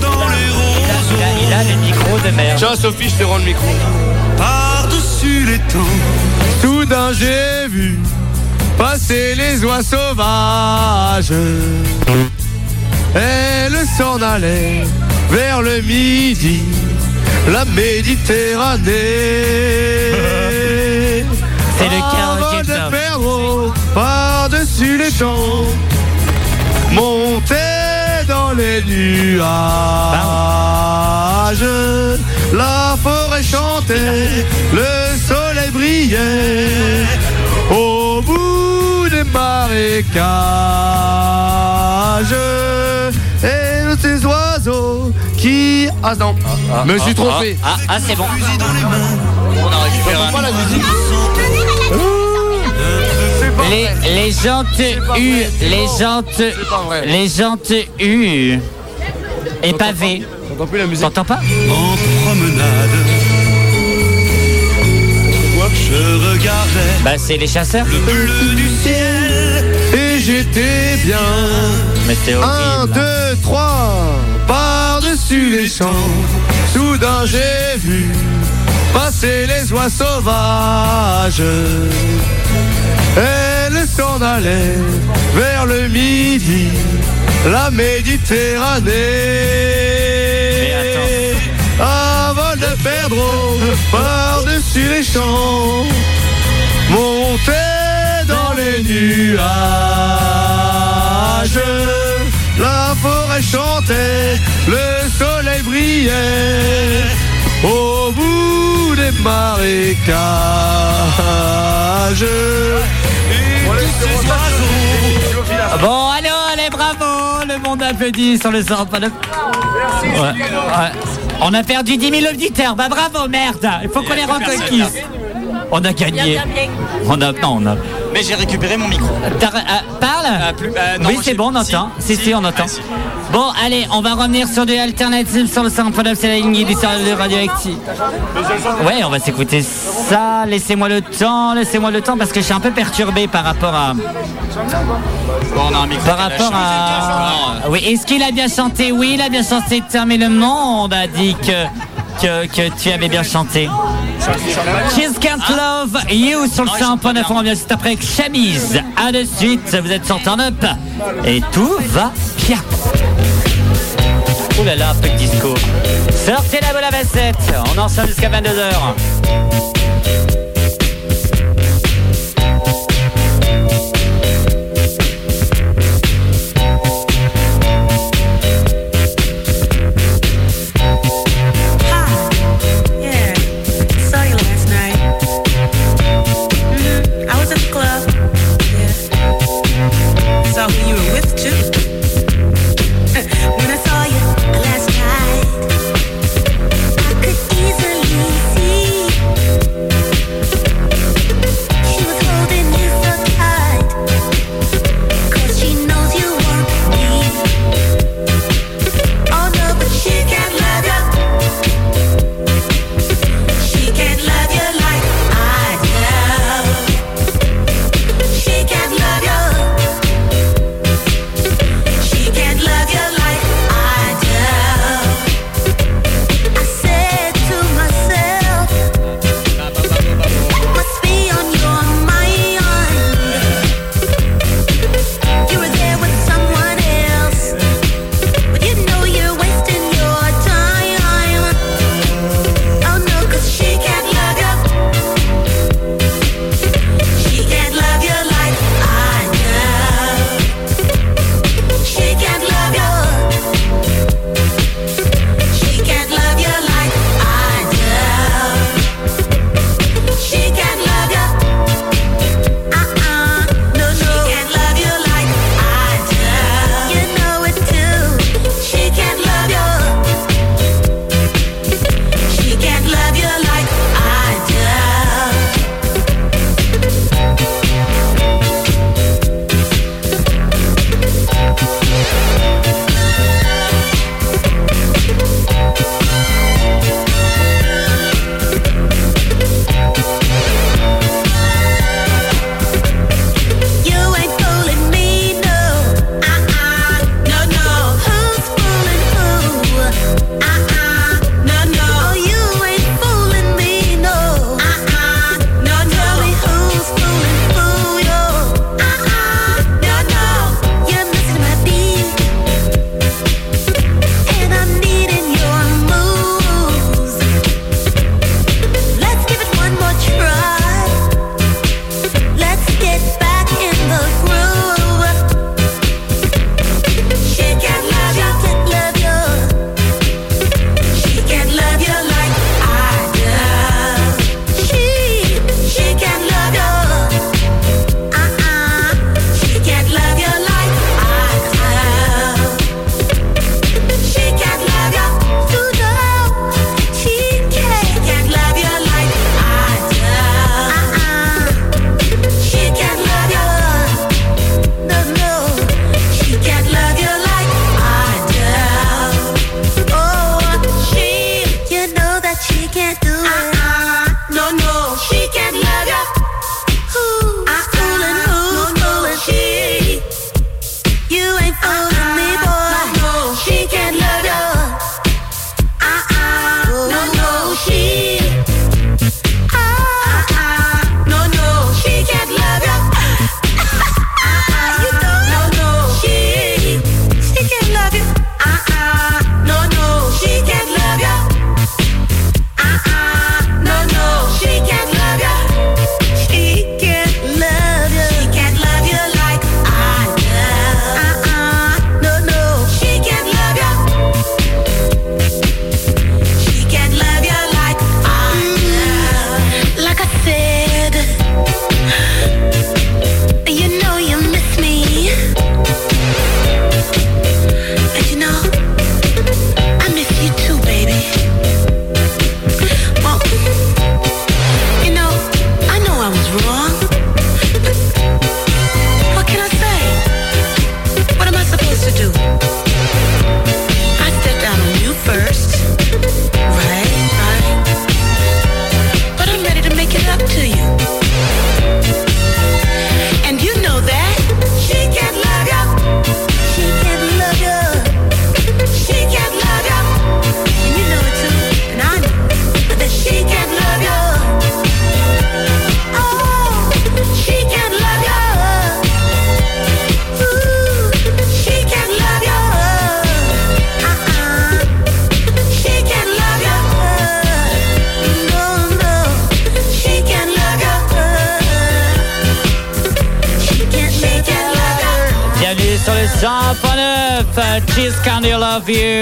Dans les Il a, il a les micros de merde. Tiens, Sophie, je te rends le micro. Par-dessus les temps. Soudain, j'ai vu passer les oies sauvages. Elle s'en allait vers le midi, la Méditerranée. C'est le par-dessus les temps, monter dans les nuages. La forêt chantait, le soleil brillait. Au bout des marécages, et de ces oiseaux qui. Ah non, me suis trompé. Ah, ah, c'est bon. On a récupéré pas la musique. Les, les gens te huent, les gens te, pas vrai. les gens te huent. Et pavé. J'entends plus la musique? T'entends pas? En promenade. Je regardais Bah c'est les chasseurs. le bleu du ciel. Et j'étais bien. Mais c'est Un, horrible. deux, trois, par-dessus les champs. Soudain j'ai vu passer les oies sauvages. S'en allait vers le midi, la Méditerranée. Un vol de perdreau par-dessus les champs, monté dans les nuages. La forêt chantait, le soleil brillait. Au bout des marécages. Bon, allez, allez, bravo Le monde applaudit sur le sort. Pas de... Merci. On a perdu 10 000 auditeurs. Bah bravo, merde Il faut qu'on les reconquisse. On a gagné. On a, non, on a. Mais j'ai récupéré mon micro. Euh, parle euh, non, Oui, c'est bon, on entend. Si, si, on entend. Bon, allez, on va revenir sur des alternatives sur le centre de c'est la ligne de Radioactive. Ouais, on va s'écouter ça. Laissez-moi le temps, laissez-moi le temps parce que je suis un peu perturbé par rapport à. on a un micro Par rapport à. Oui, est-ce qu'il a bien chanté? Oui, il a bien chanté. Mais le monde a dit que, que, que tu avais bien chanté. Kiss Can't Love You sur le 100.9. On revient juste après avec Chamise. À de suite, vous êtes sur Turn Up. Et tout va bien. Ouh là là, un peu de disco. Sortez la boule à. On en sort jusqu'à 22h.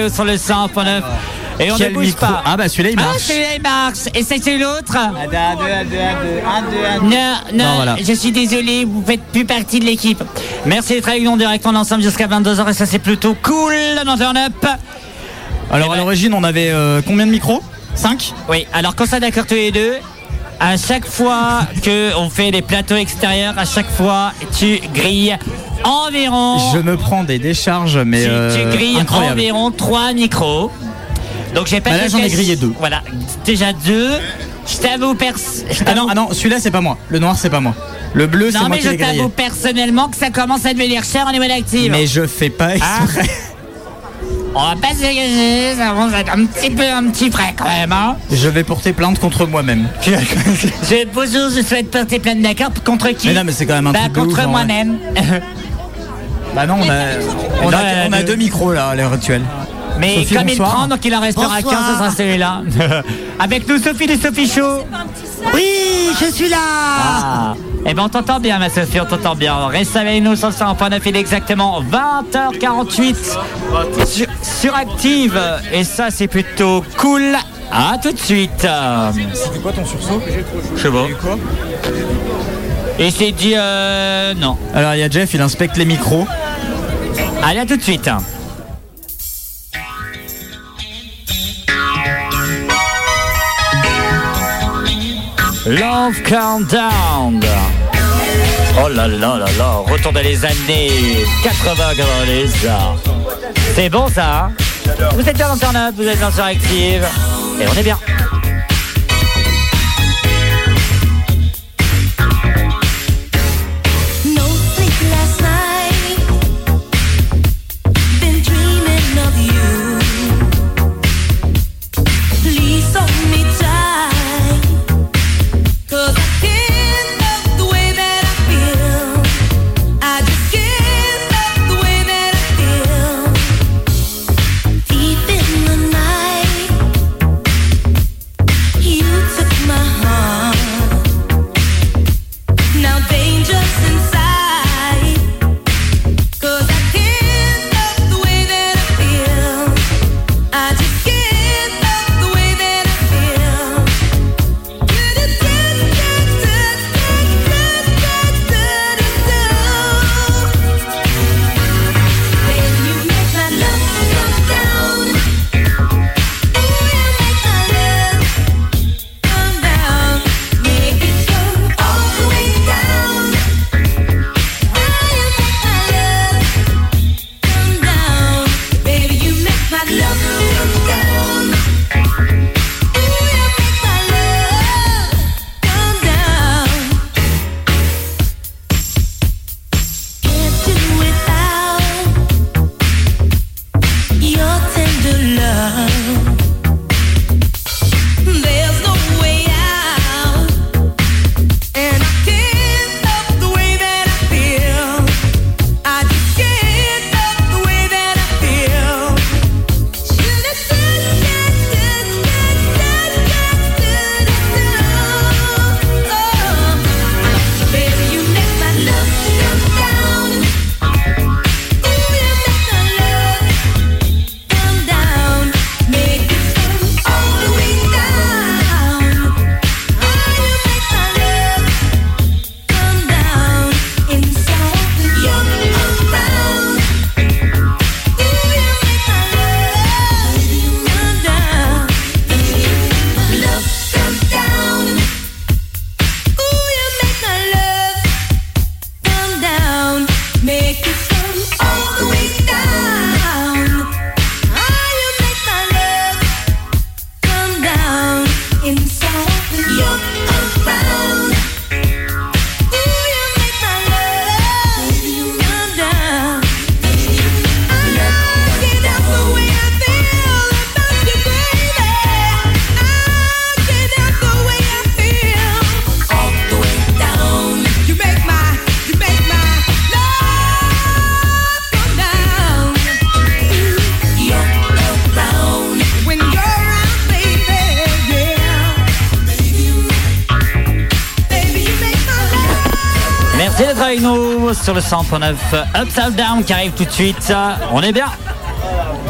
Sur le 100.9. Et on Quel ne bouge micro pas. Ah bah celui-là il Ah, marche. celui-là il marche. Et c'est l'autre un, deux. Non, non, Non, voilà. je suis désolé, vous faites plus partie de l'équipe. Merci d'être avec nous en direct en ensemble jusqu'à 22h et ça c'est plutôt cool dans Turn Up. Alors à l'origine on avait euh, combien de micros? 5 Oui, alors qu'on soit d'accord tous les deux, à chaque fois que on fait des plateaux extérieurs, à chaque fois tu grilles environ. Je me prends des décharges mais tu, tu euh, grilles incroyable. environ 3 micros. Donc j'ai pas Bah là, j'en ai grillé deux. Voilà, déjà deux. Je t'avoue pers- je Ah non, ah non, celui-là c'est pas moi. Le noir c'est pas moi. Le bleu c'est Non moi mais qui je l'ai grillé. t'avoue personnellement que ça commence à devenir cher en niveau d'active. Mais je fais pas exprès. On va pas se dégager, ça va être un petit peu un petit frais quand même. Hein Je vais porter plainte contre moi-même. je, bonjour, je souhaite porter plainte d'accord contre qui? Mais non, mais c'est quand même un bah, truc contre moi-même. Bah non, on a, on a, Non, on a deux micros là à l'heure actuelle. Mais Sophie, comme il bonsoir. prend, donc il en restera Bonsoir. 15, ce sera celui-là. Avec nous, Sophie de Sophie Show. Oui, je suis là. Ah. Eh ben on t'entend bien ma Sophie, on t'entend bien. Reste avec nous sur le 100.9, il est exactement 20h48 sur, sur Active. Et ça c'est plutôt cool. À tout de suite. C'était quoi ton sursaut Je sais pas. Et c'est dit euh, non. Alors il y a Jeff, il inspecte les micros. Allez à tout de suite. Love Countdown. Oh là là là là, retour dans les années 80, 90. C'est bon ça hein? Vous êtes bien dans Turn Up, vous êtes bien sur Active. Et on est bien. Sur le 100.9 Upside Down qui arrive tout de suite. On est bien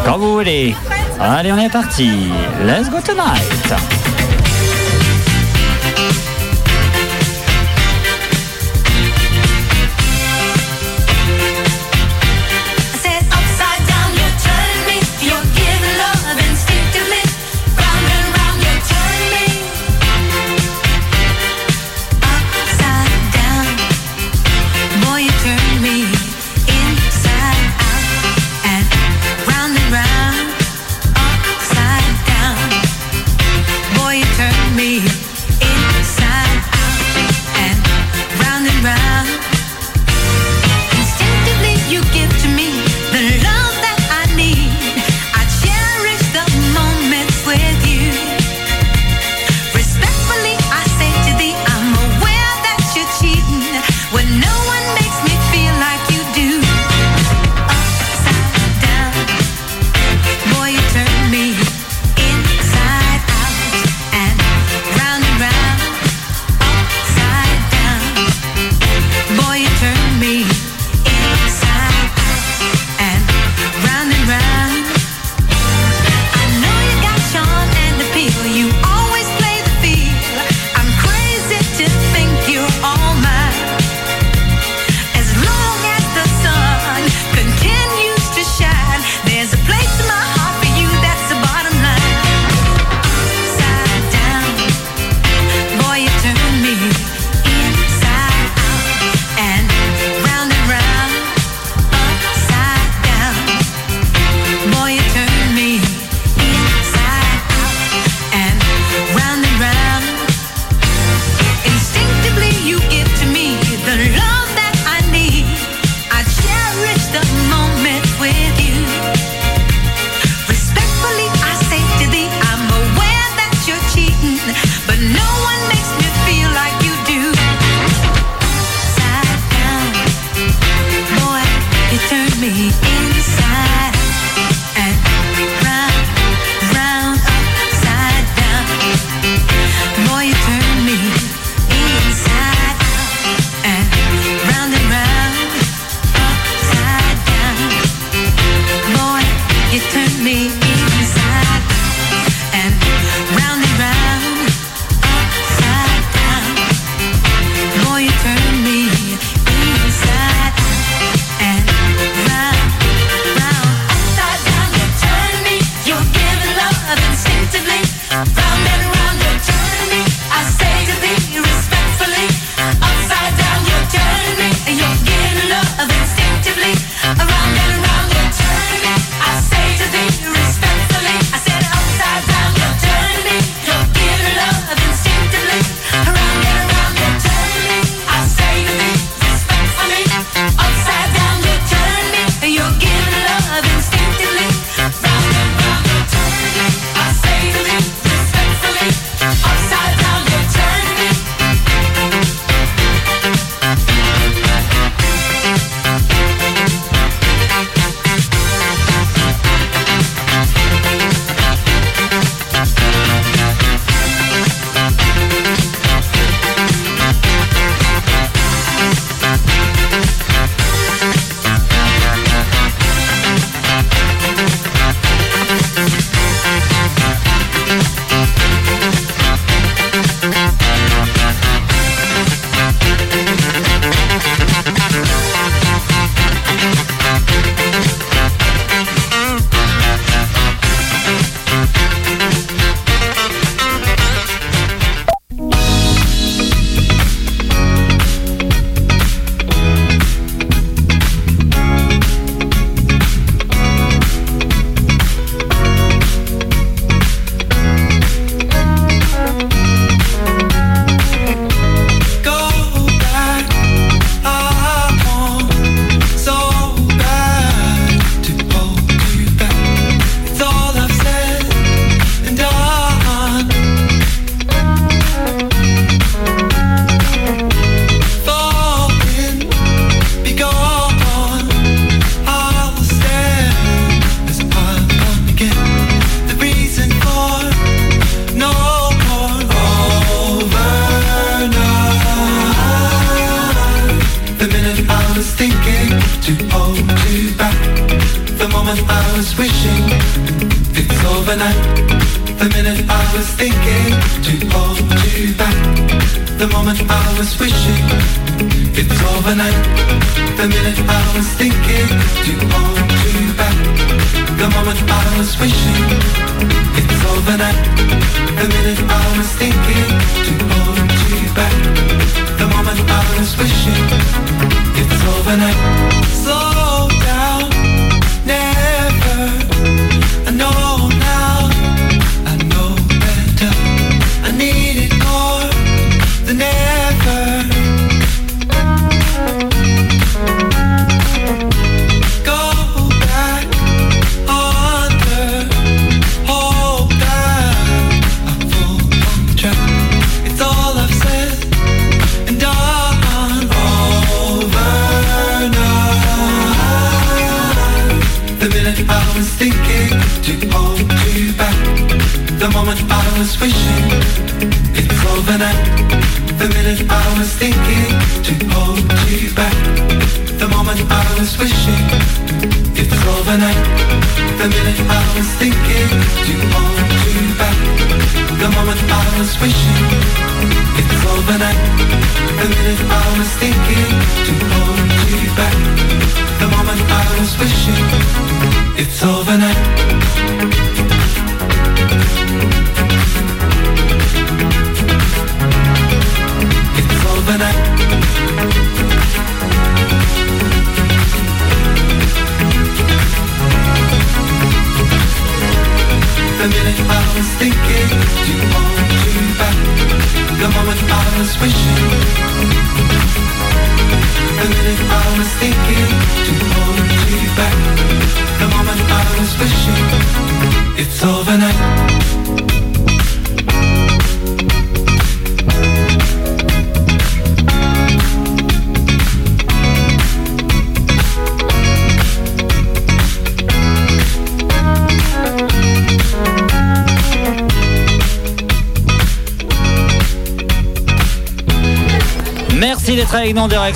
Quand vous voulez. Allez, on est parti. Let's go tonight.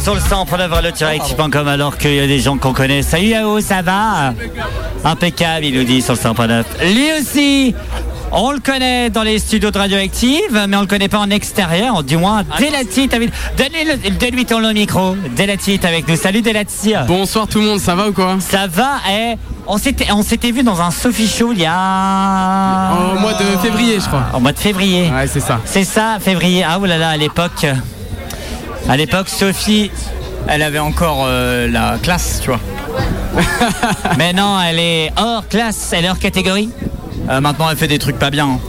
Sur le 100.9 le alors qu'il y a des gens qu'on connaît. Salut Yao, ça va Impeccable, il nous dit sur le 100.9. Lui aussi on le connaît dans les studios de Radioactive, mais on le connaît pas en extérieur, du moins Delati. t'as vu- Donne-lui ton le micro. Delati est avec nous. Salut Delati. Bonsoir tout le monde, ça va ou quoi Ça va, eh on s'était, on s'était vu dans un Sophie Show il y a. Au mois de février, je crois. Au mois de février. Ouais, c'est ça. C'est ça, février. Ah oulala, à l'époque. À l'époque, Sophie, elle avait encore euh, la classe, tu vois. Mais non, elle est hors classe, elle est hors catégorie. Euh, maintenant, elle fait des trucs pas bien. hein.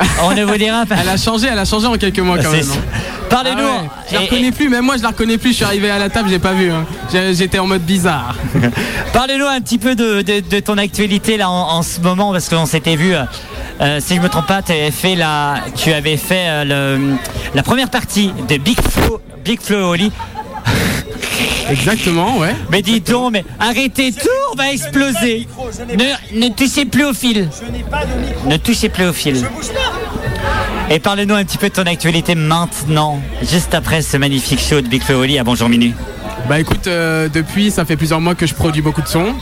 On ne vous dira pas. Elle a changé, elle a changé en quelques mois quand C'est même. hein. Parlez-nous. Ah ouais, Je la reconnais plus, même moi je la reconnais plus. Je suis arrivé à la table, j'ai pas vu. hein. J'étais en mode bizarre. Parlez-nous un petit peu de, de- de ton actualité là en, en ce moment parce qu'on s'était vu. euh, euh, si je me trompe pas, tu avais fait la, tu avais fait euh, le- la première partie de Big Flo, Big Flo et Oli. Exactement, ouais. Mais dis donc, mais arrêtez tout, on va exploser. Ne, ne touchez plus au fil. Ne touchez plus au fil. Et parle-nous un petit peu de ton actualité maintenant, juste après ce magnifique show de Big Flo Oli à Bonjour Minu. Bah écoute, euh, depuis ça fait plusieurs mois que je produis beaucoup de sons.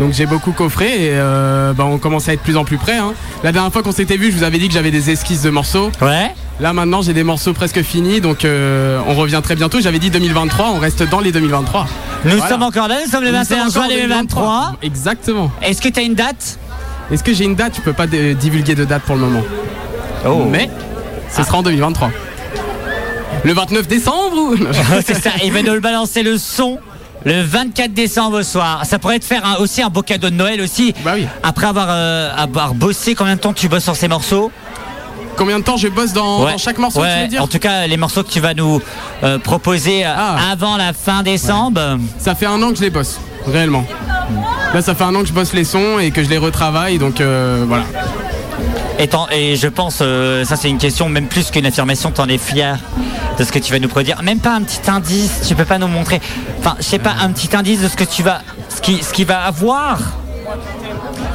Donc j'ai beaucoup coffré et euh, bah, on commence à être de plus en plus près. hein. La dernière fois qu'on s'était vu, je vous avais dit que j'avais des esquisses de morceaux. Ouais. Là maintenant j'ai des morceaux presque finis, donc euh, on revient très bientôt. J'avais dit 2023, on reste dans les 2023. Nous Voilà. sommes encore là, nous sommes le Nous 21 sommes juin encore en 2023. Exactement. Est-ce que tu as une date? Est-ce que j'ai une date? Je peux pas divulguer de date pour le moment. Oh. Mais ce sera en 2023. Le 29 décembre ou C'est ça, il va nous le balancer le son le 24 décembre au soir. Ça pourrait te faire un- aussi un beau cadeau de Noël aussi. Bah oui. Après avoir, euh, avoir bossé, combien de temps tu bosses sur ces morceaux? Combien de temps je bosse dans, dans chaque morceau Ouais, tu veux dire? En tout cas, les morceaux que tu vas nous euh, proposer euh, avant la fin décembre. Ça fait un an que je les bosse, réellement. Là, ça fait un an que je bosse les sons et que je les retravaille, donc euh, voilà. Et, et je pense, euh, ça c'est une question, même plus qu'une affirmation, t'en es fier de ce que tu vas nous produire. Même pas un petit indice, tu peux pas nous montrer. Enfin, je sais pas, un petit indice de ce que tu vas, ce qui, ce qui va avoir.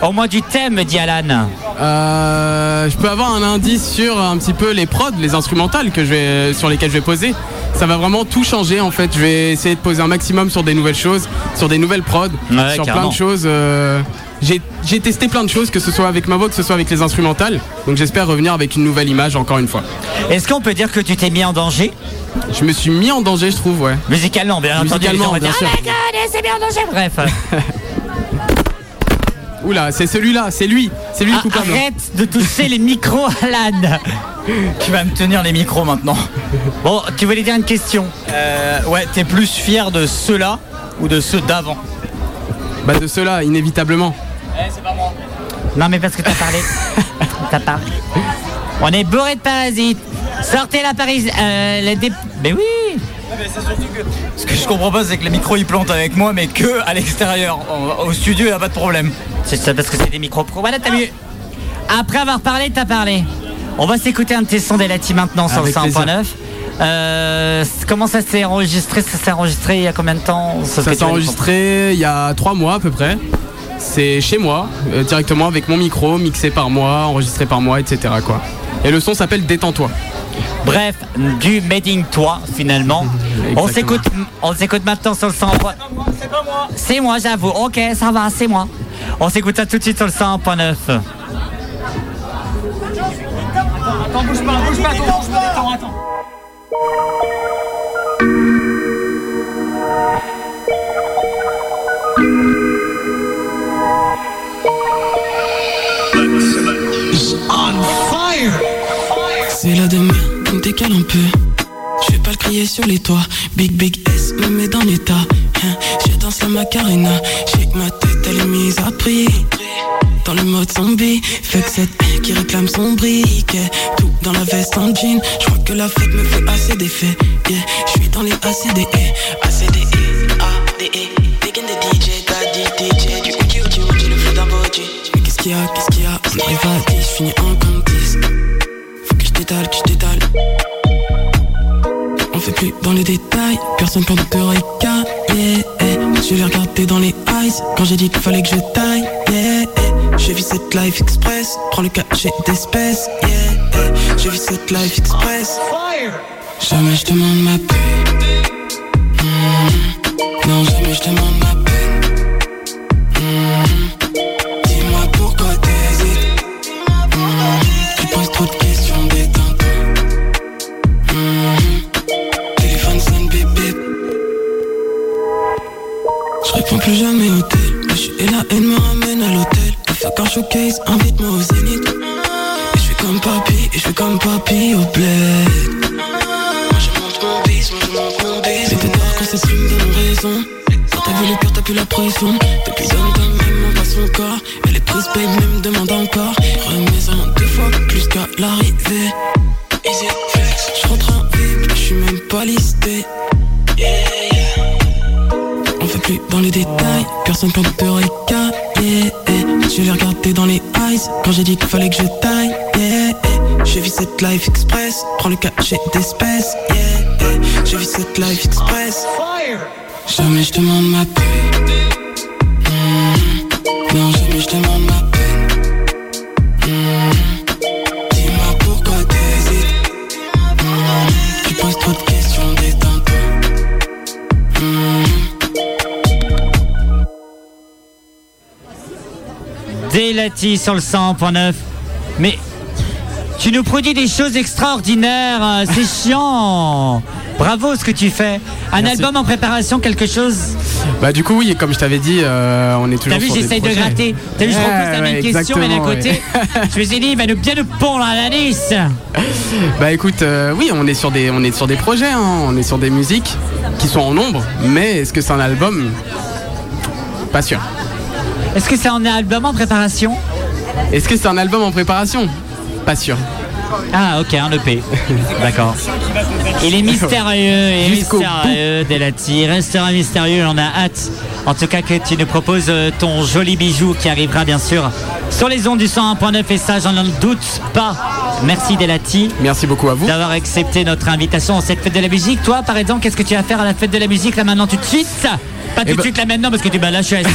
Au moins du thème, me dit Alan. Euh, je peux avoir un indice sur un petit peu les prods, les instrumentales que je vais, sur lesquelles je vais poser. Ça va vraiment tout changer en fait. Je vais essayer de poser un maximum sur des nouvelles choses, sur des nouvelles prods, Ouais, sur plein de choses. euh, j'ai testé plein de choses, que ce soit avec ma voix, que ce soit avec les instrumentales. Donc j'espère revenir avec une nouvelle image encore une fois. Est-ce qu'on peut dire que tu t'es mis en danger? Je me suis mis en danger, je trouve, ouais. Musicalement, bien Musicalement, bien dire, sûr. Ah my God, c'est bien en danger. Bref. Oula, c'est celui-là, c'est lui, c'est lui le Ah, coupable. Arrête de toucher les micros, Alan. Tu vas me tenir les micros maintenant. Bon, tu voulais dire une question Euh, ouais, t'es plus fier de ceux-là ou de ceux d'avant? Bah de ceux-là, inévitablement. Non, mais parce que t'as parlé. t'as parlé. On est bourré de parasites. Sortez la Paris. Euh, la dé- Mais oui Ce que je comprends pas, c'est que les micros ils plantent avec moi, mais que à l'extérieur. Au studio, y a pas de problème. C'est ça parce que c'est des micros pro. Voilà, t'as vu. Après avoir parlé, t'as parlé. On va s'écouter un de tes sons d'Elati maintenant sur Avec le 100.9. plaisir. Euh, comment ça s'est enregistré? Ça s'est enregistré il y a combien de temps? Ça s'est enregistré il y a trois mois à peu près. C'est chez moi, euh, directement avec mon micro, mixé par moi, enregistré par moi, etc. Quoi. Et le son s'appelle Détends-toi. Bref, du Made in toi finalement. on s'écoute, on s'écoute maintenant sur le 100. C'est pas moi C'est moi, j'avoue. Ok, ça va, c'est moi. On s'écoute ça tout de suite sur le 100.9. Attends, bouge pas, bouge pas, attends, bouge pas, attends, attends. Je vais pas le crier sur les toits. Big Big S me met dans l'état. Hein, Je danse la macarena. J'ai que ma tête, elle est mise à prix. Dans le mode zombie, fait que cette qui réclame son briquet. Tout dans la veste en jean. Je crois que la fête me fait assez d'effets. Yeah, je suis dans les ACDE. ACDE, ADE. Digging the DJ, daddy DJ. Du Uji Uji Uji, le flot d'un body. Mais qu'est-ce qu'il y a, qu'est-ce qu'il y a? On arrive à 10, je finis en compte 10. Faut que je détale, que je. Dans les détails, personne quand te regarde, yeah, eh. Je l'ai regardé dans les eyes, quand j'ai dit qu'il fallait que je taille, yeah. Je vis cette life express, prends le cachet d'espèce, yeah, eh. Je vis cette life express. Jamais je demande ma paix. Hmm. Non, jamais je demande ma peine. Yeah, yeah. Je vis cette life express. Jamais je demande ma paix. Hmm. Non, jamais je demande ma peine. Hmm. Dis-moi pourquoi t'hésites. Hmm. Tu poses trop de questions, détends-toi. Hmm. Délati sur le 100.9. Mais tu nous produis des choses extraordinaires, euh, c'est chiant. Bravo ce que tu fais. Un Merci. album en préparation, quelque chose. Bah du coup oui, comme je t'avais dit, euh, on est toujours T'as vu, j'essaye de gratter. T'as vu, je repose la même question, mais d'un côté, ouais. je me suis dit, il va nous bien nous pondre à la lisse. Bah écoute, euh, oui, on est sur des, on est sur des projets, hein, on est sur des musiques qui sont en nombre, mais est-ce que c'est un album? Pas sûr. Est-ce que c'est un album en préparation? Est-ce que c'est un album en préparation? Pas sûr. Ah, ok, un EP. D'accord. Il est mystérieux, il est mystérieux, Delati. Il restera mystérieux, on a hâte. En tout cas, que tu nous proposes euh, ton joli bijou qui arrivera bien sûr sur les ondes du 101.9 et ça, j'en doute pas. Merci Delati. Merci beaucoup à vous. D'avoir accepté notre invitation à cette fête de la musique. Toi, par exemple, qu'est-ce que tu vas faire à la fête de la musique là maintenant tout de suite? Pas tout Eh de ben- suite là maintenant parce que tu je suis assis.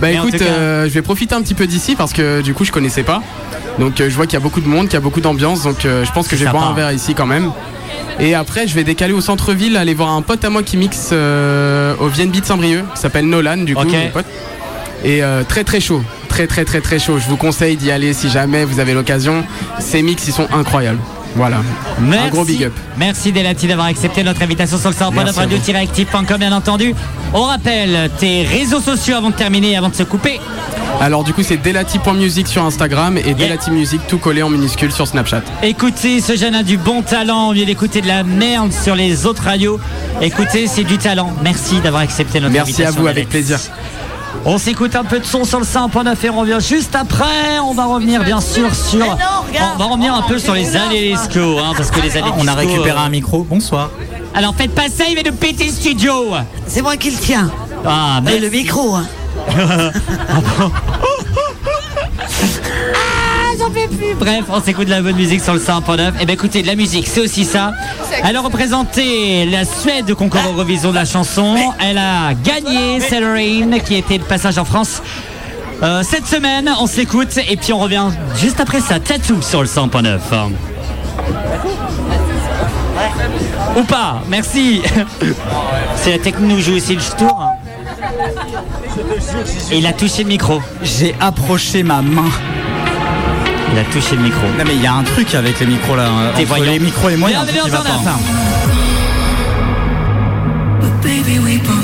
Bah écoute, euh, je vais profiter un petit peu d'ici parce que du coup je connaissais pas. Donc euh, je vois qu'il y a beaucoup de monde, qu'il y a beaucoup d'ambiance, donc euh, je pense que je vais boire un verre ici quand même. Et après je vais décaler au centre-ville, aller voir un pote à moi qui mixe euh, au VNB de Saint-Brieuc, qui s'appelle Nolan du coup, mon pote. et euh, très très chaud. Très très très très chaud. Je vous conseille d'y aller si jamais vous avez l'occasion. Ces mix, ils sont incroyables. Voilà. Merci. Un gros big up. Merci Delati d'avoir accepté notre invitation sur le site Merci à radio vous. active.com bien entendu. On rappelle tes réseaux sociaux avant de terminer avant de se couper. Alors du coup c'est delati.music sur Instagram et delati music tout collé en minuscule sur Snapchat. Écoutez, ce jeune a du bon talent au lieu d'écouter de la merde sur les autres radios. Écoutez, c'est du talent. Merci d'avoir accepté notre Merci à invitation. vous, avec plaisir. On s'écoute un peu de son sur le 100.9 et on revient juste après. On va revenir bien sûr sur. on va revenir un peu sur les années Lescaut, hein, parce que les années Ah, on a disco, récupéré euh, un micro. Bonsoir. Alors faites pas ça, il va nous péter le studio. C'est moi qui le tiens. Ah, Mais merci. le micro, hein. Ah, j'en peux plus. Bref, on s'écoute de la bonne musique sur le 100.9. Et bien écoutez, de la musique, c'est aussi ça. Elle a représenté la Suède au concours Eurovision de la chanson. Elle a gagné Celerine, qui était de passage en France. Euh, cette semaine, on s'écoute et puis on revient juste après ça. Tattoo sur le 100.9. Ou pas, merci. C'est la techno joue aussi le tour. Et il a touché le micro. J'ai approché ma main. Il a touché le micro. Non mais il y a un truc avec les micros là. T'es Entre voyant. les micros et moi, il y a un Bienvenue truc qui dans va pas. instant. But baby, we both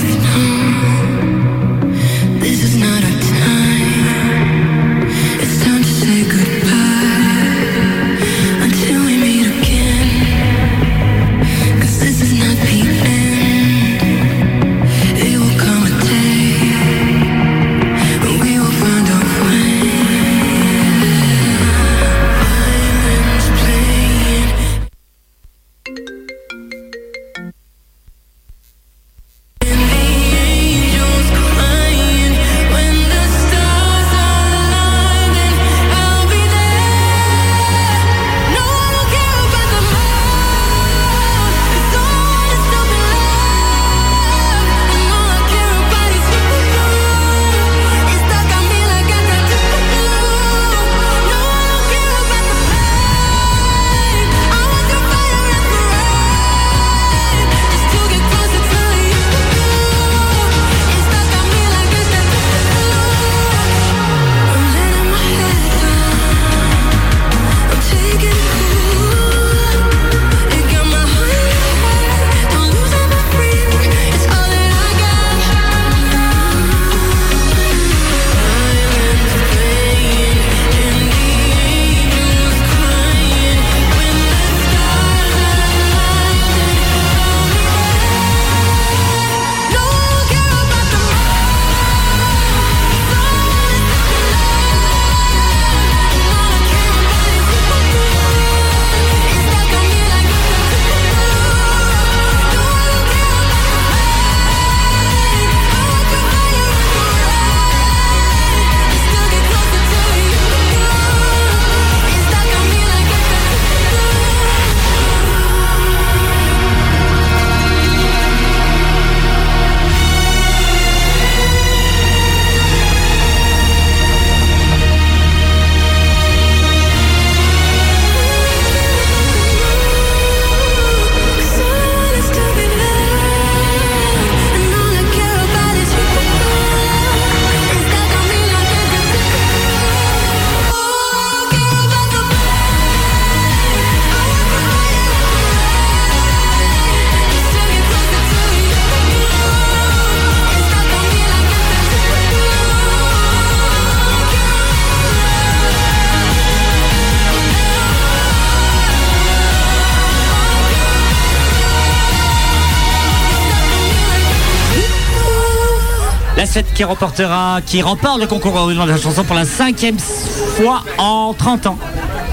Suède qui remportera, qui remporte le concours Eurovision de la chanson pour la cinquième fois en 30 ans.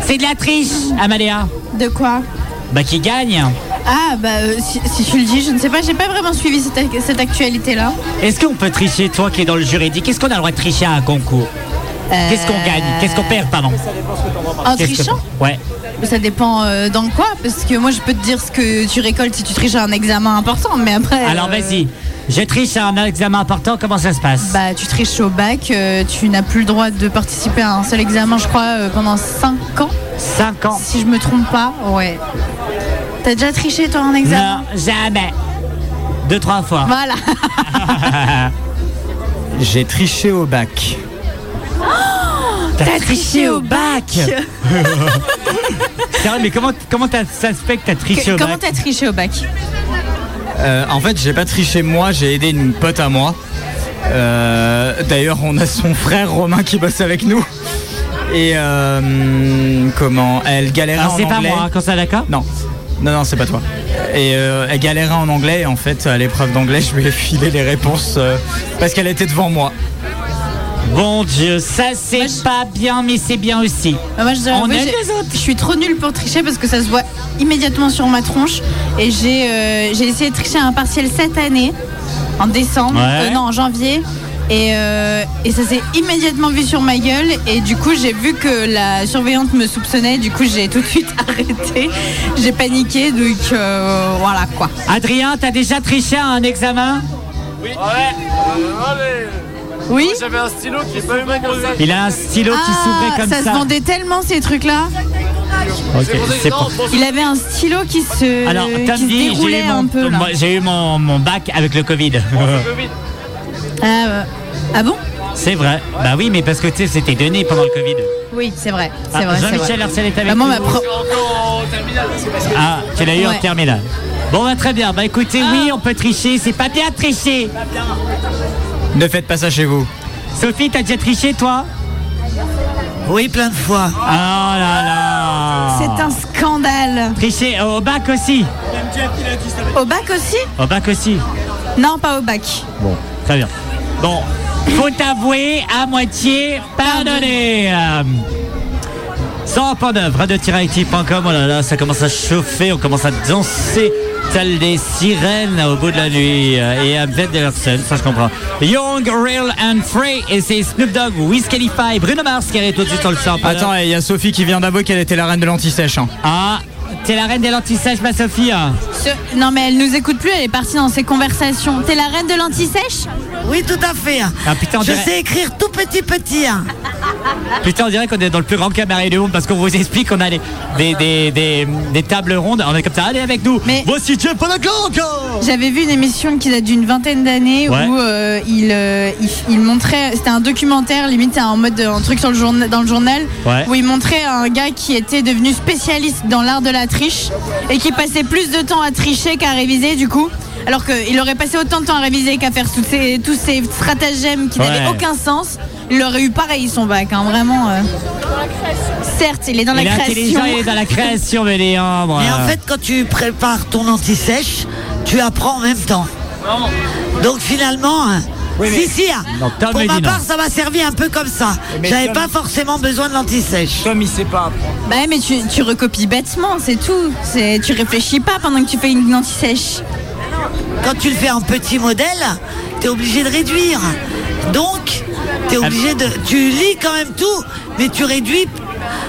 C'est de la triche, Amalia. De quoi Bah qui gagne. Ah, bah, euh, si, si tu le dis, je ne sais pas, j'ai pas vraiment suivi cette, ac- cette actualité-là. Est-ce qu'on peut tricher, toi qui es dans le juridique? Est-ce qu'on a le droit de tricher à un concours? Qu'est-ce qu'on gagne? Qu'est-ce qu'on perd, pardon? En que- trichant? Ouais. Ça dépend euh, dans quoi, parce que moi je peux te dire ce que tu récoltes si tu triches à un examen important, mais après. Alors euh, vas-y. Je triche à un examen important, comment ça se passe Bah, tu triches au bac, euh, tu n'as plus le droit de participer à un seul examen, je crois, euh, pendant 5 ans. 5 ans Si je me trompe pas, ouais. T'as déjà triché toi en examen? Non, jamais. Deux, trois fois. Voilà. J'ai triché au bac. T'as triché au bac C'est vrai, mais comment, comment t'as- ça se fait que t'as triché au Comment bac t'as triché au bac? Euh, en fait, j'ai pas triché moi, j'ai aidé une pote à moi. Euh, D'ailleurs, on a son frère Romain qui bosse avec nous. Et euh, comment? Elle galérait Alors, en c'est pas anglais. moi, quand ça d'accord Non, non, non, c'est pas toi. Et elle galérait en anglais. Et en fait, à l'épreuve d'anglais, je lui ai filé les réponses parce qu'elle était devant moi. Bon Dieu, ça c'est pas bien, mais c'est bien aussi. Bah, Moi, je, On les autres. suis trop nulle pour tricher parce que ça se voit immédiatement sur ma tronche. Et j'ai euh, j'ai essayé de tricher un partiel cette année, en décembre, Ouais. euh, non, en janvier. Et, euh, et ça s'est immédiatement vu sur ma gueule. Et du coup, j'ai vu que la surveillante me soupçonnait. Du coup, j'ai tout de suite arrêté. J'ai paniqué. Donc euh, voilà quoi. Adrien, t'as déjà triché à un examen? Oui. allez. Oui. J'avais un stylo qui s'ouvrait comme ça. Il a un stylo qui s'ouvrait comme ça. Ah, ça se vendait tellement ces trucs-là. C'est pas. Il avait un stylo qui se, Alors, qui Tom se dit, déroulait j'ai eu, mon, un peu j'ai eu mon, mon bac avec le Covid. Ah, euh, ah bon? C'est vrai. Bah oui, mais parce que tu sais, c'était donné pendant le Covid. Oui, c'est vrai. Ah, vrai. Jean-Michel. Arcel est avec Bah, moi, nous. ma pro- Ah, tu l'as eu en terminale. Bon, bah, très bien. Bah écoutez, oui, on peut tricher. C'est pas bien de tricher. Ne faites pas ça chez vous. Sophie, t'as déjà triché, toi Oui, plein de fois. Oh là là C'est un scandale. Tricher au bac aussi Au bac aussi Au bac aussi Non, pas au bac. Bon, très bien. Bon, faut avouer à moitié pardonné. Euh, 100.9, radio-active.com, oh là là, ça commence à chauffer, on commence à danser tel des sirènes au bout de la nuit. euh, Et de leur scène, ça je comprends. Young, Real and Free, et c'est Snoop Dogg, Wiz Khalifa et Bruno Mars qui arrivent tout de suite sur le 100.9. Attends, il y a Sophie qui vient d'avouer qu'elle était la reine de l'anti-sèche. hein. Ah, t'es la reine des lentilles sèches, ma Sophie hein Ce- Non, mais elle nous écoute plus, elle est partie dans ses conversations. T'es la reine de l'anti-sèche Oui, tout à fait. Ah putain, on Je dirait- sais écrire tout petit petit. hein. Putain, on dirait qu'on est dans le plus grand cabaret du monde parce qu'on vous explique qu'on a des, des, des, des- des tables rondes. On est comme ça, allez avec nous. Voici Jeff Panacloc J'avais vu une émission qui date d'une vingtaine d'années Ouais. où euh, il, euh, il, il montrait, c'était un documentaire, limite c'est en mode un truc sur le journa- dans le journal, Ouais. où il montrait un gars qui était devenu spécialiste dans l'art de la triche et qui passait plus de temps à tricher qu'à réviser du coup. Alors qu'il aurait passé autant de temps à réviser qu'à faire tous ces, tous ces stratagèmes qui n'avaient Ouais. aucun sens. Il aurait eu pareil son bac, hein, vraiment. euh. Certes, il est dans il la est création. il est dans la création, mais. Mais en fait, quand tu prépares ton anti-sèche, tu apprends en même temps. Donc finalement, si, si, hein, Non, Tom pour ma dit non. part, ça m'a servi un peu comme ça. Mais J'avais Tom- pas forcément besoin de l'anti-sèche. Comme il sait pas apprendre. Bah ouais, mais tu, tu recopies bêtement, c'est tout. C'est, tu réfléchis pas pendant que tu fais une anti-sèche. Quand tu le fais en petit modèle, tu es obligé de réduire. Donc, tu es obligé de. Tu lis quand même tout, mais tu réduis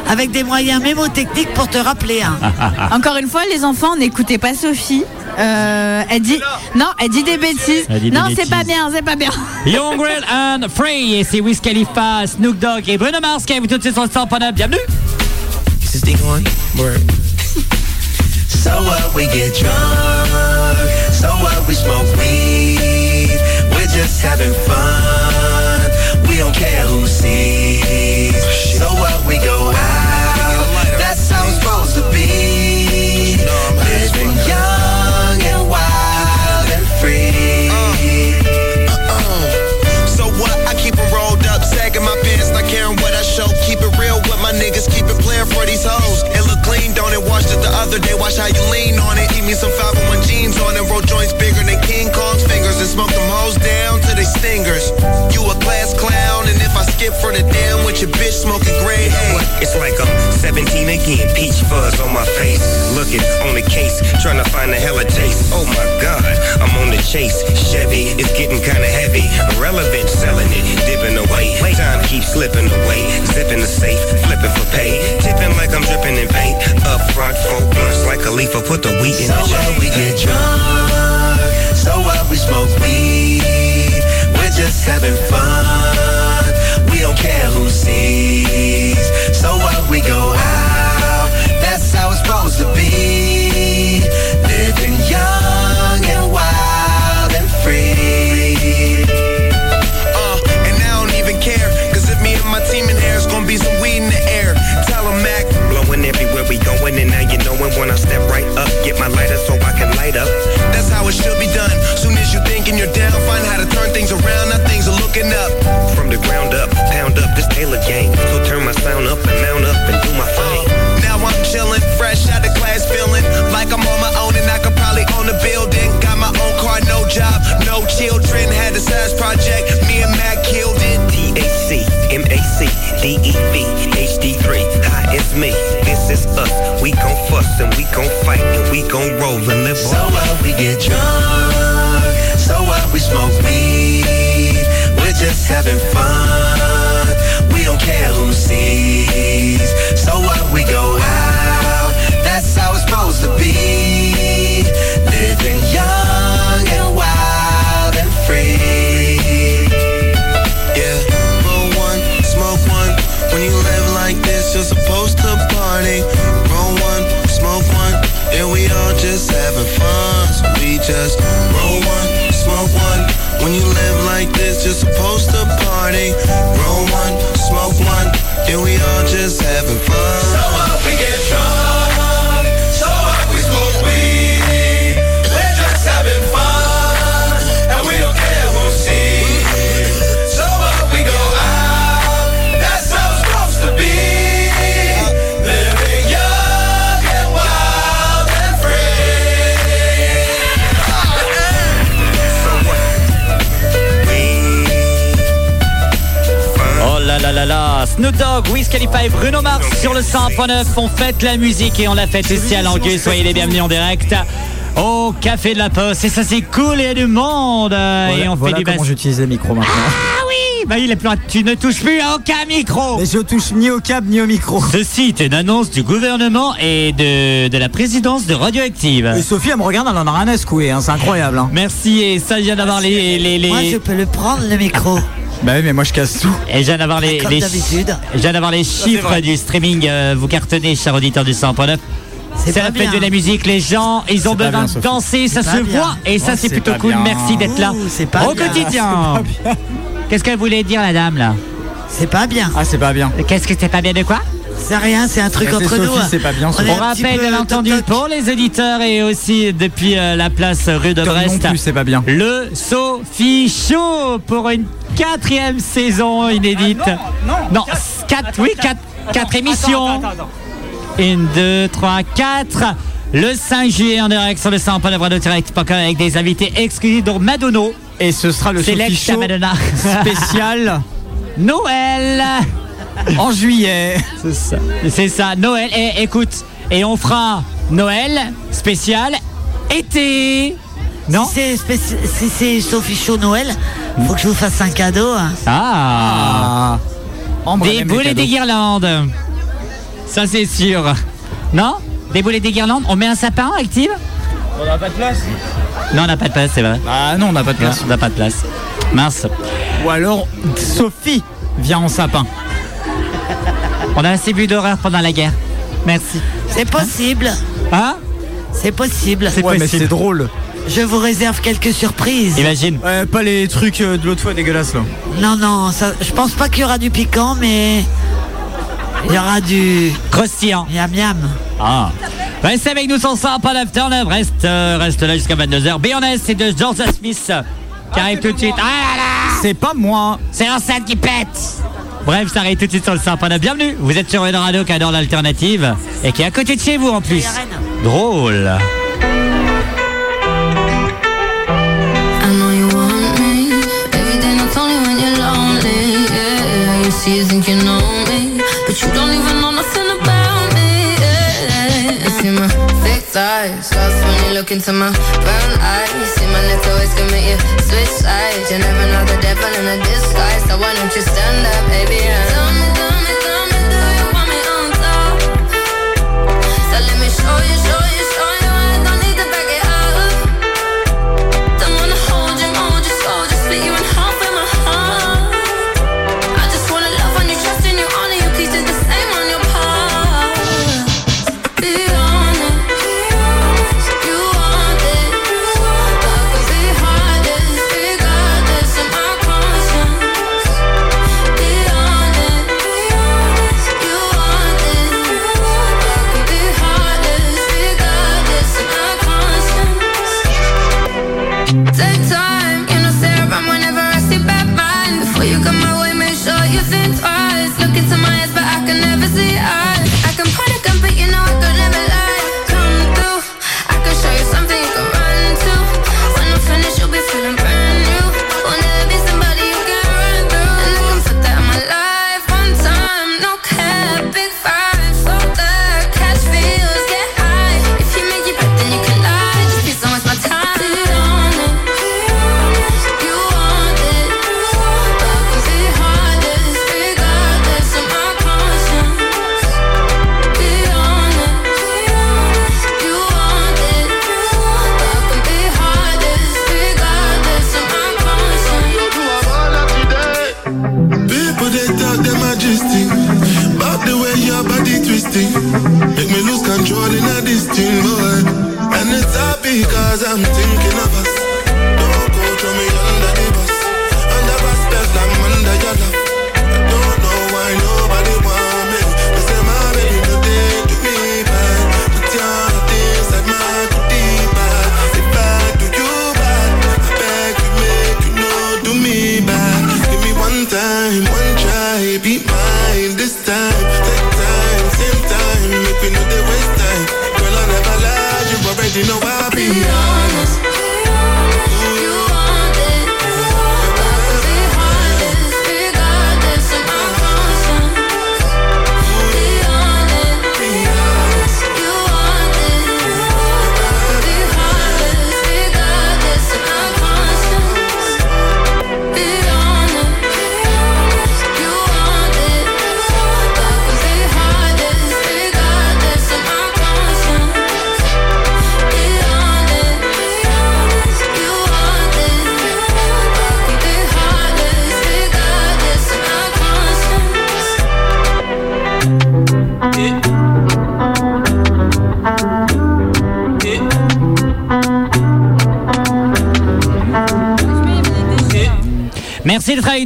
avec des moyens mémotechniques pour te rappeler. hein. Encore une fois, les enfants, n'écoutez pas Sophie. Euh, elle dit non, elle dit des bêtises. Dit non, c'est pas bien, c'est pas bien. Young, Real and Free, et c'est Wiz Khalifa, Snoop Dogg et Bruno Mars qui arrivent tout de suite sur le 100.9. Bienvenue Is this on? Word. So what we get drunk, so what we smoke weed, we're just having fun, we don't care who sees. Watch how you lean on it. Eat me some 501 jeans on it, roll joints bigger if I skip for the damn with your bitch smoking gray. It's like I'm 17 again, peach fuzz on my face. Looking on the case, trying to find a hella taste. Oh my god, I'm on the chase. Chevy is getting kinda heavy. Irrelevant, selling it, dipping away. Time keeps slipping away. Zipping the safe, flipping for pay. Tipping like I'm dripping in paint. Up front, four blunts like a leaf. I Put the weed in So the what we get drunk, so what we smoke weed, we're just having fun, care who sees. So what we go out, that's how it's supposed to be. Living young and wild and free. Uh, and I don't even care, cause if me and my team in here, it's gonna be some weed in the air. Tell them Mac, blowing everywhere we going, and now you knowin' when I step right up. Get my lighter so I can light up. That's how it should be done. Soon as you thinking you're down, find how to turn things around, now things are looking up and mount up and do my thing. Oh, now I'm chillin', fresh out of class, feeling like I'm on my own and I could probably own a building. Got my own car, no job, no children. Had a size project, me and Mac killed it. T-A-C, M-A-C, D-E-V, HD3. Hi, it's me. This is us. We gon' fuss and we gon' fight and we gon' roll and live So what we get drunk, so what we smoke weed. We're just having fun. We don't care Snoop Dogg, Wiz Khalifa et Bruno Mars sur le 100.9 On fête la musique et on la fête ici à Langueux Soyez les bienvenus en direct au Café de la Poste Et ça c'est cool, il y a du monde Et on voilà fait du comment j'utilise les micros maintenant. Ah oui Bah il est plus Tu ne touches plus à aucun micro Mais je touche ni au câble ni au micro. Ceci est une annonce du gouvernement et de, de la présidence de Radioactive Et Sophie, elle me regarde, elle en a rien à secouer, hein, c'est incroyable. Hein. Merci et ça vient d'avoir les, les, les... Moi, je peux le prendre, le micro. Bah oui, mais moi je casse tout. Et je viens d'avoir les, Comme les, d'habitude. je viens d'avoir les chiffres du streaming. euh, vous cartonnez, cher auditeur du 100.9. C'est la fête bien. de la musique. Les gens, ils ont besoin bien, de danser, ça se bien. voit. Et ça, Oh, c'est c'est plutôt cool. bien. Merci d'être là Ouh, c'est pas au bien. quotidien. Qu'est-ce qu'elle voulait dire, la dame, là? C'est pas bien. Ah, c'est pas bien. Qu'est-ce que c'est pas bien de quoi? C'est rien, c'est un truc entre Sophie, nous. hein. c'est pas bien, On On rappelle, bien entendu, pour les auditeurs et aussi depuis euh, la place rue de Tom non Brest, plus, c'est pas bien. le Sophie Show pour une quatrième saison inédite. Ah non, non, quatre, oui, quatre, quatre émissions. Une, deux, trois, quatre. Le 5 juillet en direct sur le 100 direct.com avec des invités exclusifs dont Madono. Et ce sera le Sophie Show Madonna. spécial Noël. en juillet. C'est ça. C'est ça, Noël. Et écoute, et on fera Noël spécial été. Non Si c'est spéci- si c'est Sophie Show Noël, faut que je vous fasse un cadeau. hein. Ah, Ambre Des aime les boules et des cadeaux. guirlandes. Ça c'est sûr. Non Des boules et des guirlandes On met un sapin active? On n'a pas de place. Non, on n'a pas de place, c'est vrai. Ah non, on n'a pas de Non, place. on n'a pas de place. Mince. Ou alors Sophie vient en sapin. On a assez vu d'horreur pendant la guerre. Merci. C'est possible. Hein C'est possible. C'est Ouais, mais possible. c'est drôle. Je vous réserve quelques surprises. Imagine. Ouais, pas les trucs euh, de l'autre fois dégueulasses là. Non, non, ça, je pense pas qu'il y aura du piquant, mais il y aura du Croustillant. miam miam. Ah. Restez avec nous sans ça, pas d'afternoon. Reste, euh, reste là jusqu'à 22h. Be Honest, c'est de Georgia Smith qui arrive tout de suite. Ah là là C'est pas moi. C'est l'enceinte qui pète Bref, ça arrive tout de suite sur le 100.9. Bienvenue Vous êtes sur une radio qui adore l'alternative et qui est à côté de chez vous en plus. Drôle. You think you know me, but you don't even know nothing about me. Yeah, my thighs, lost when you look into my brown eyes. See my little ways can make you switch sides. You never know the devil in a disguise, so why don't you stand up, baby? And tell me, tell me, tell me, do you want me on top? So let me show you, show you.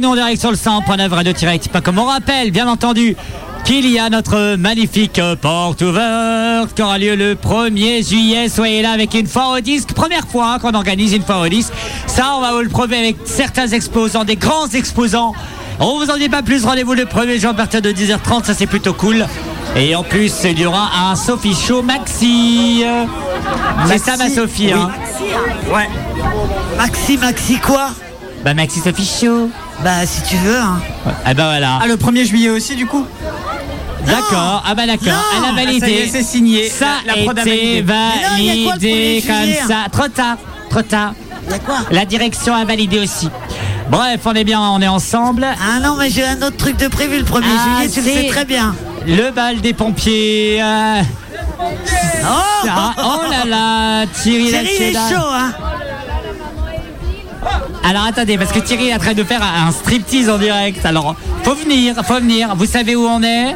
Nous en direct sur le 100.9 Radio Direct. Pas comme on rappelle, bien entendu, qu'il y a notre magnifique porte ouverte qui aura lieu le 1er juillet. Soyez là avec une foire au disque. Première fois qu'on organise une foire au disque. Ça, on va vous le prouver avec certains exposants, des grands exposants. On vous en dit pas plus. Rendez-vous le 1er juin à partir de 10h30. Ça, c'est plutôt cool. Et en plus, il y aura un Sophie Show Maxi. C'est ça, ma Sophie. hein. Ouais. Maxi, Maxi quoi? Bah, Maxi Sophie Show. Bah, si tu veux, hein. Ah, bah voilà. Ah, le 1er juillet aussi, du coup? D'accord, ah bah d'accord, elle a Ah, validé. est, c'est signé. Ça La- la a été validé. Mais non, il y a quoi le validé 1er comme juillet ça. Trop tard, trop tard. La direction a validé aussi. Bref, on est bien, on est ensemble. Ah non, mais j'ai un autre truc de prévu le 1er Ah, juillet, tu le sais c'est très bien. Le bal des pompiers. euh, Oh, oh là là, Thierry, Thierry, il est Lacheda. chaud, hein Alors attendez, parce que Thierry est en train de faire un striptease en direct. Alors, faut venir, faut venir. Vous savez où on est?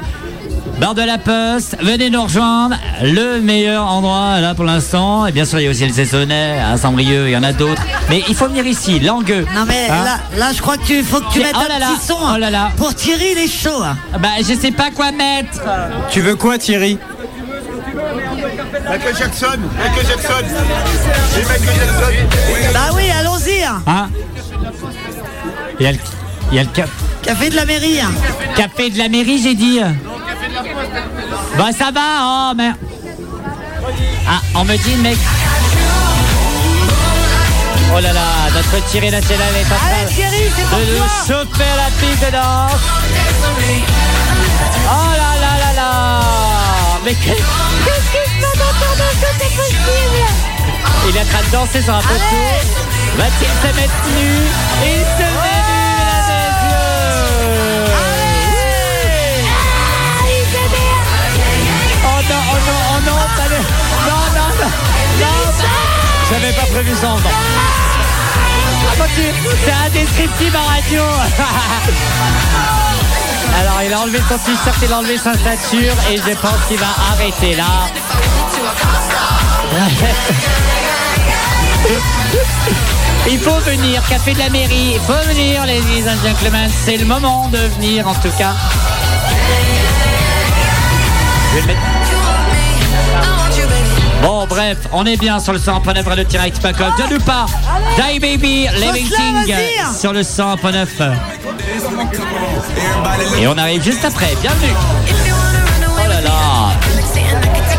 Barre de la Poste, venez nous rejoindre. Le meilleur endroit là pour l'instant. Et bien sûr, il y a aussi le Saisonnet, à Saint-Brieuc, il y en a d'autres. Mais il faut venir ici, Langueux. Non mais Hein? là, là, je crois que tu faut que tu Et- mettes oh un là là, petit son. oh hein. là là. Pour Thierry, il est chaud. hein. Bah, je sais pas quoi mettre. Tu veux quoi, Thierry? Michael Jackson, Michael Jackson. C'est Michael Jackson. Bah oui, allons-y. hein. Hein Il y a le, il y a le cap- Café de la mairie. hein. café de la mairie, j'ai dit. Bah ça va, oh merde. Ah, on me dit, mec. Oh là là, notre Thierry national est en train de nous chauffer la piste de danse. Oh là là là là Mais qu'est- qu'est-ce qui se passe autour de nous C'est possible Il est en train de danser sur un poteau. Va-t-il se mettre nu Il se met nu, mesdames et messieurs. Oh non, oh non, oh non, pas le- Non, non, non, non J'avais pas prévu ça encore. Ah, c'est indescriptible en radio Alors il a enlevé son t-shirt, il a enlevé sa ceinture et je pense qu'il va arrêter là. Il faut venir, café de la mairie, il faut venir les ladies and gentlemen, c'est le moment de venir en tout cas. Je vais le mettre- Bon bref, on est bien sur le 100.9 Radio Direct Pacob. De nous pas, Die Baby, Living King vas-y. sur le 100.9. Et on arrive juste après, bienvenue. Oh là là.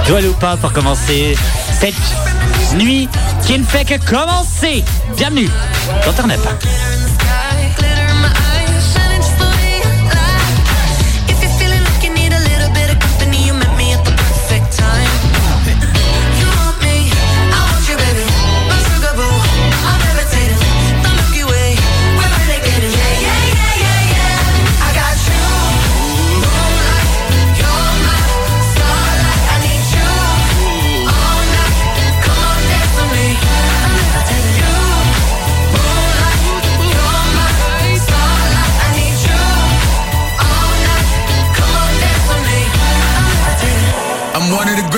Joël ou pas pour commencer cette nuit qui ne fait que commencer. Bienvenue dans Turn.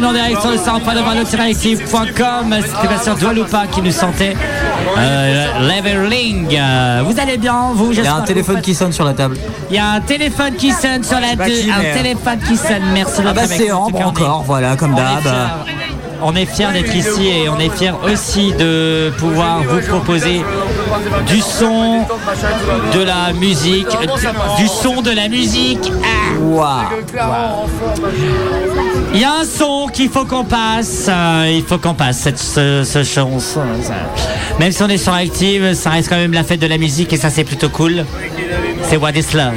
Nous en direct sur le site active.com C'était bien sûr Doualoupa qui nous sentait euh, Leveling Euh, Vous allez bien vous? Il y a un téléphone qui sonne sur la table. Il y a un téléphone qui sonne sur la qui, Un téléphone qui sonne. Merci Ah bah c'est Ambre encore, voilà, comme d'hab. On est fiers d'être ici et on est fiers aussi de pouvoir vous proposer du son, de la musique, du, son, de la musique. Ah. Il y a un son qu'il faut qu'on passe. euh, il faut qu'on passe cette, ce. Même si on est sur Active, ça reste quand même la fête de la musique et ça c'est plutôt cool. C'est What is Love.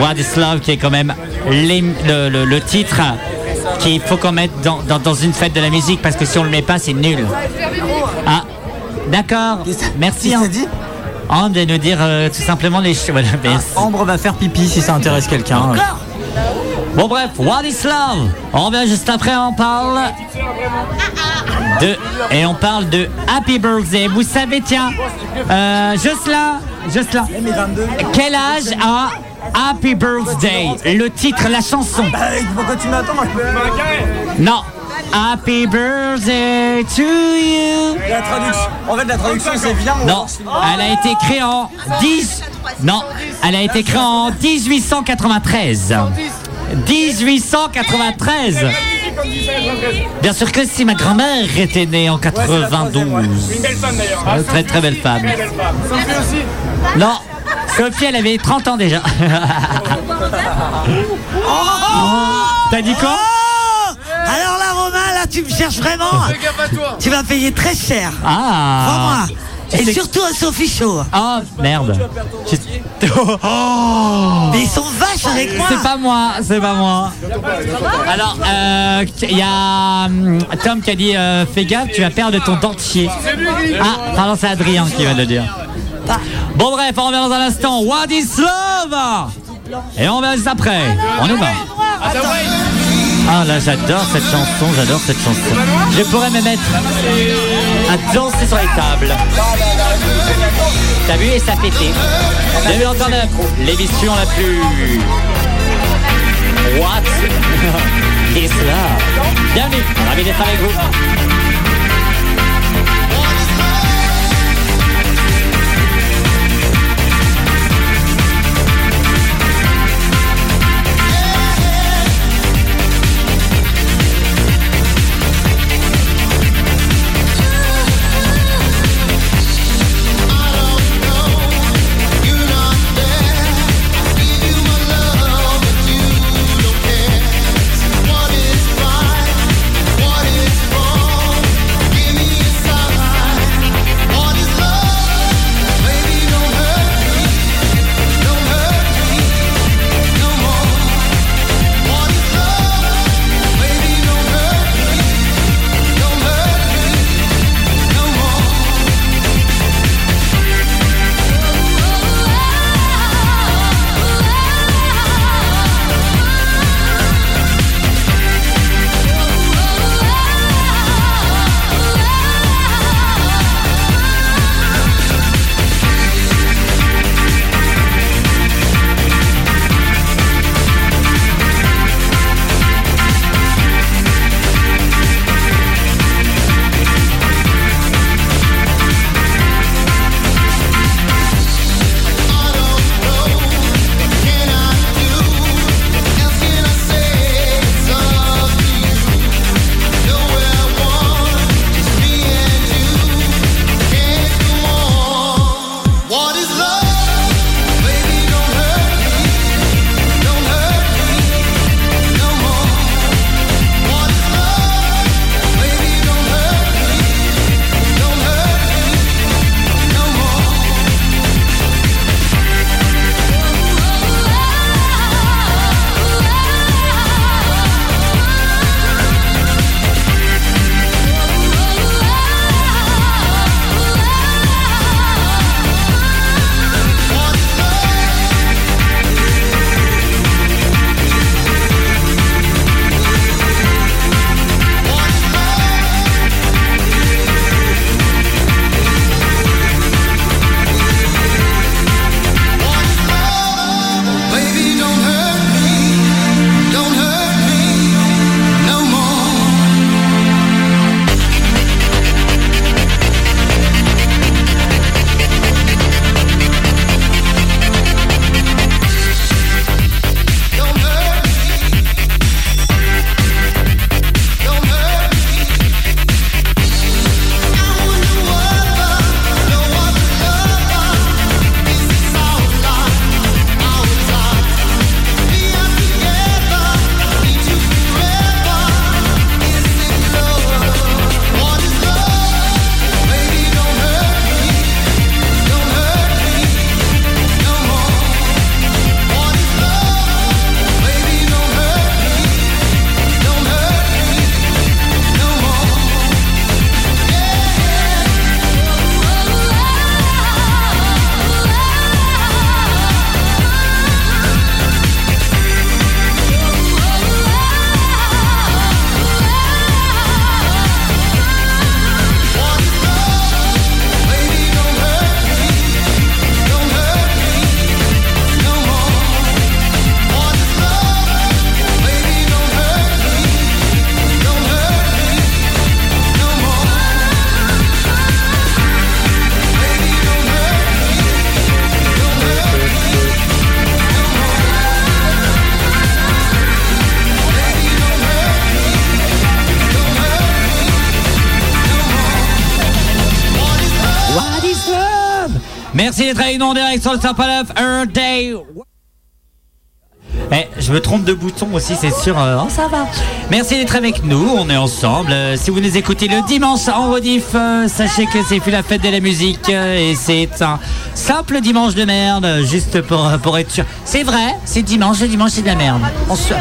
What is Love qui est quand même le titre qu'il faut qu'on mette dans, dans- dans une fête de la musique parce que si on le met pas c'est nul. Ah, d'accord. Merci. Hein. Hein, de nous dire euh, tout simplement les choses. Voilà, merci. Ambre va faire pipi si ça intéresse quelqu'un. Bon bref, What is Love On revient juste après, on parle de... Et on parle de Happy Birthday. Vous savez, tiens, euh, Jocelyn, Jocelyn, quel âge a Happy Birthday Le titre, la chanson Pourquoi tu m'attends Non. Happy Birthday to you La traduction. En fait, la traduction, c'est viens, mon Non, elle a été créée en 10... Non, elle a été créée en 1893. 1893 Bien sûr que si ma grand-mère était née en 92. Une belle femme d'ailleurs. Ah, Très très belle femme. Très belle femme. Sophie aussi Non, Sophie elle avait 30 ans déjà. T'as dit quoi Oh Alors là, Romain, là, tu me cherches vraiment. Fais gaffe à toi. Tu vas payer très cher. Ah Crois-moi. Et sais- surtout à Sophie Chaud. Oh merde. Oh. Mais ils sont vaches avec moi. C'est pas moi, c'est pas moi. Alors, euh, il y a hum, Tom qui a dit euh, Fais gaffe, tu vas perdre ton dentier. Ah, pardon, c'est Adrien qui va le dire. Bon, bref, on revient dans un instant. What is love? Et on va juste après. On y va. Ah là, j'adore cette chanson, j'adore cette chanson. Je pourrais me mettre à danser sur les tables. T'as vu et ça pétait. Bienvenue encore dans l'émission la plus... What is love? Bienvenue, ravi d'être avec vous. Merci d'être avec nous en direct sur le Sympa Love, un day. Eh, je me trompe de bouton aussi, c'est sûr. euh, oh, ça va. Merci d'être avec nous, on est ensemble. Euh, si vous nous écoutez le dimanche en rediff, euh, sachez que c'est plus la fête de la musique et c'est un simple dimanche de merde, juste pour, pour être sûr. C'est vrai, c'est dimanche, le dimanche c'est de la merde. On se-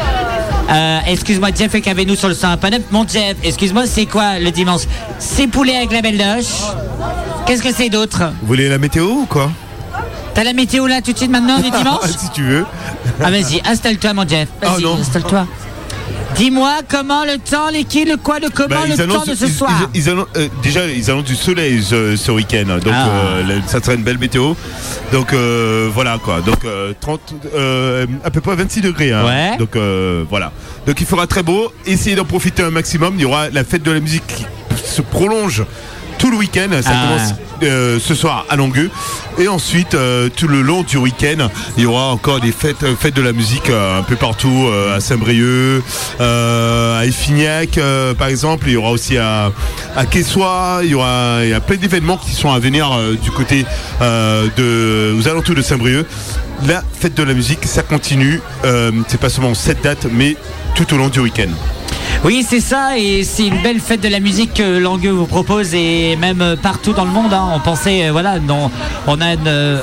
Euh, excuse-moi, Jeff est avec nous sur le 101.9. Mon Jeff, excuse-moi, c'est quoi le dimanche? C'est poulet avec la belle doche. Qu'est-ce que c'est d'autre Vous voulez la météo ou quoi T'as la météo là tout de suite maintenant du dimanche Si tu veux. Ah vas-y, installe-toi mon Jeff. Vas-y, Ah, non. installe-toi. Dis-moi comment le temps, les qui, le quoi, le comment, Bah, le temps de ce ils- soir. ils- ils annoncent- euh, déjà, ils annoncent du soleil ce, ce week-end. Donc, Ah. euh, ça sera une belle météo. Donc, euh, voilà quoi. Donc, euh, 30, euh, à peu près 26 degrés. hein. Ouais. Donc, voilà. Donc, il fera très beau. Essayez d'en profiter un maximum. Il y aura la fête de la musique qui se prolonge tout le week-end. Ça Ah. commence euh, ce soir à Longueux. Et ensuite, euh, tout le long du week-end, il y aura encore des fêtes, euh, fêtes de la musique un peu partout, à Saint-Brieuc, à Effignac, par exemple. Il y aura aussi à, à Quessoy. Il y aura il y a plein d'événements qui sont à venir du côté de, aux alentours de Saint-Brieuc. La fête de la musique, ça continue. C'est pas seulement cette date, mais tout au long du week-end. Oui, c'est ça, et c'est une belle fête de la musique que Langueux vous propose, et même partout dans le monde. hein. On pensait, euh, voilà, non, on a une, euh,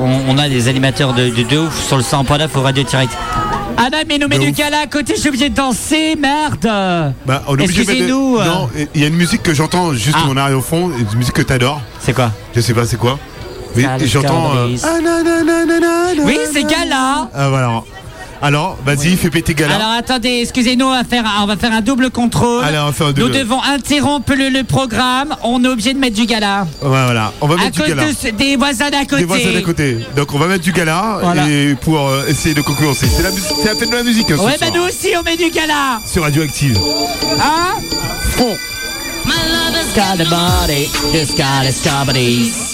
on, on a des animateurs de, de, de ouf sur le 100.9 au Radio Direct. Ah non, mais nous met du gala à côté, je suis obligé de danser, merde Bah, on est obligé de mettre- Excusez-nous. euh. Non, il y a une musique que j'entends juste Ah. en arrière au fond, une musique que t'adores. C'est quoi? Je sais pas, c'est quoi Mais j'entends. euh, Scarlet. Oui, c'est gala Ah voilà. Alors, vas-y, fais péter gala. Alors attendez, excusez-nous, on va faire, un- on va faire un double contrôle. Allez, on va faire un Nous double. devons interrompre le, le programme. On est obligé de mettre du gala. Ouais, voilà, on va À mettre du gala. de des voisins d'à côté. Des voisins d'à côté. Donc on va mettre du gala Voilà. et pour euh, essayer de concurrencer. C'est la, la fête de la musique. hein, ce Ouais, bah soir. nous aussi, on met du gala. Sur Radioactive. Hein? Fond. Got a body, got bodies.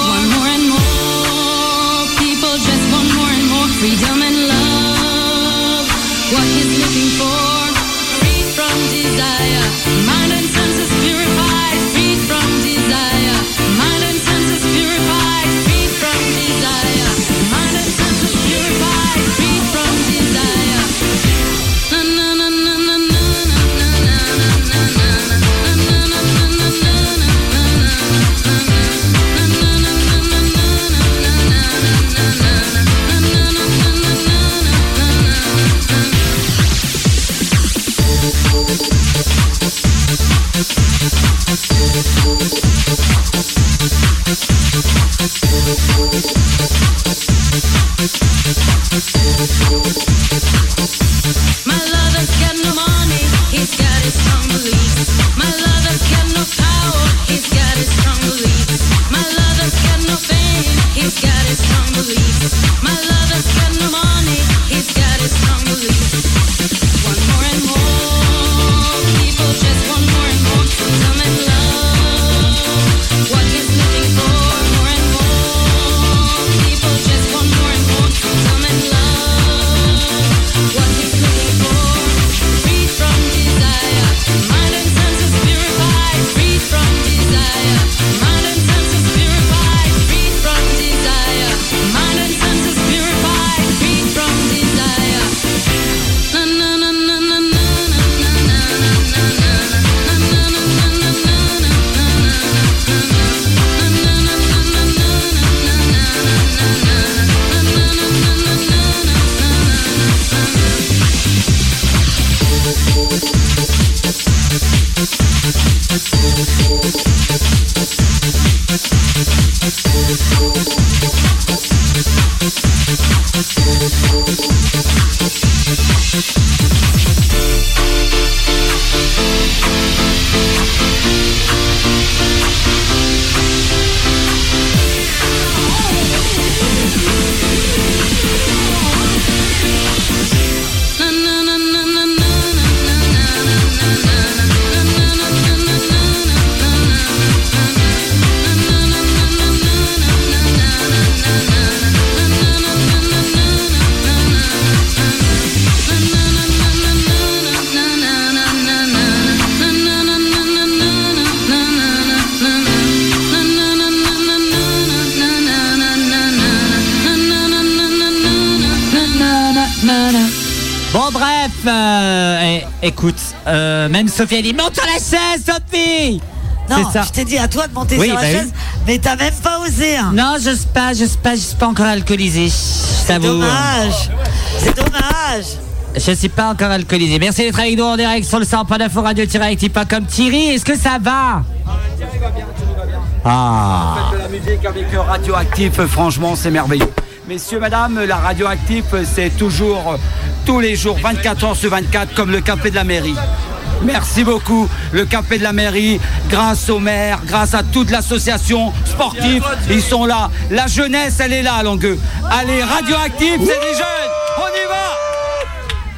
My même Sophie a dit monte sur la chaise, Sophie Non, C'est ça. je t'ai dit à toi de monter Oui, sur la bah oui. chaise, mais t'as même pas osé. hein. Non, j'ose pas, j'ose pas, je suis pas encore alcoolisé. Ça vous. Dommage. C'est dommage. Je suis pas encore alcoolisé. Merci d'être avec nous en direct sur le 100.9 radio comme Thierry. Est-ce que ça va? Ah. de la musique avec Radioactif, franchement, c'est merveilleux. Messieurs, madame, la Radioactif, c'est toujours tous les jours, 24 heures sur 24, comme le café de la mairie. Merci beaucoup, le café de la mairie, grâce au maire, grâce à toute l'association sportive, ils sont là. La jeunesse, elle est là, à Longueux. Allez, Radioactif, c'est des jeunes, on y va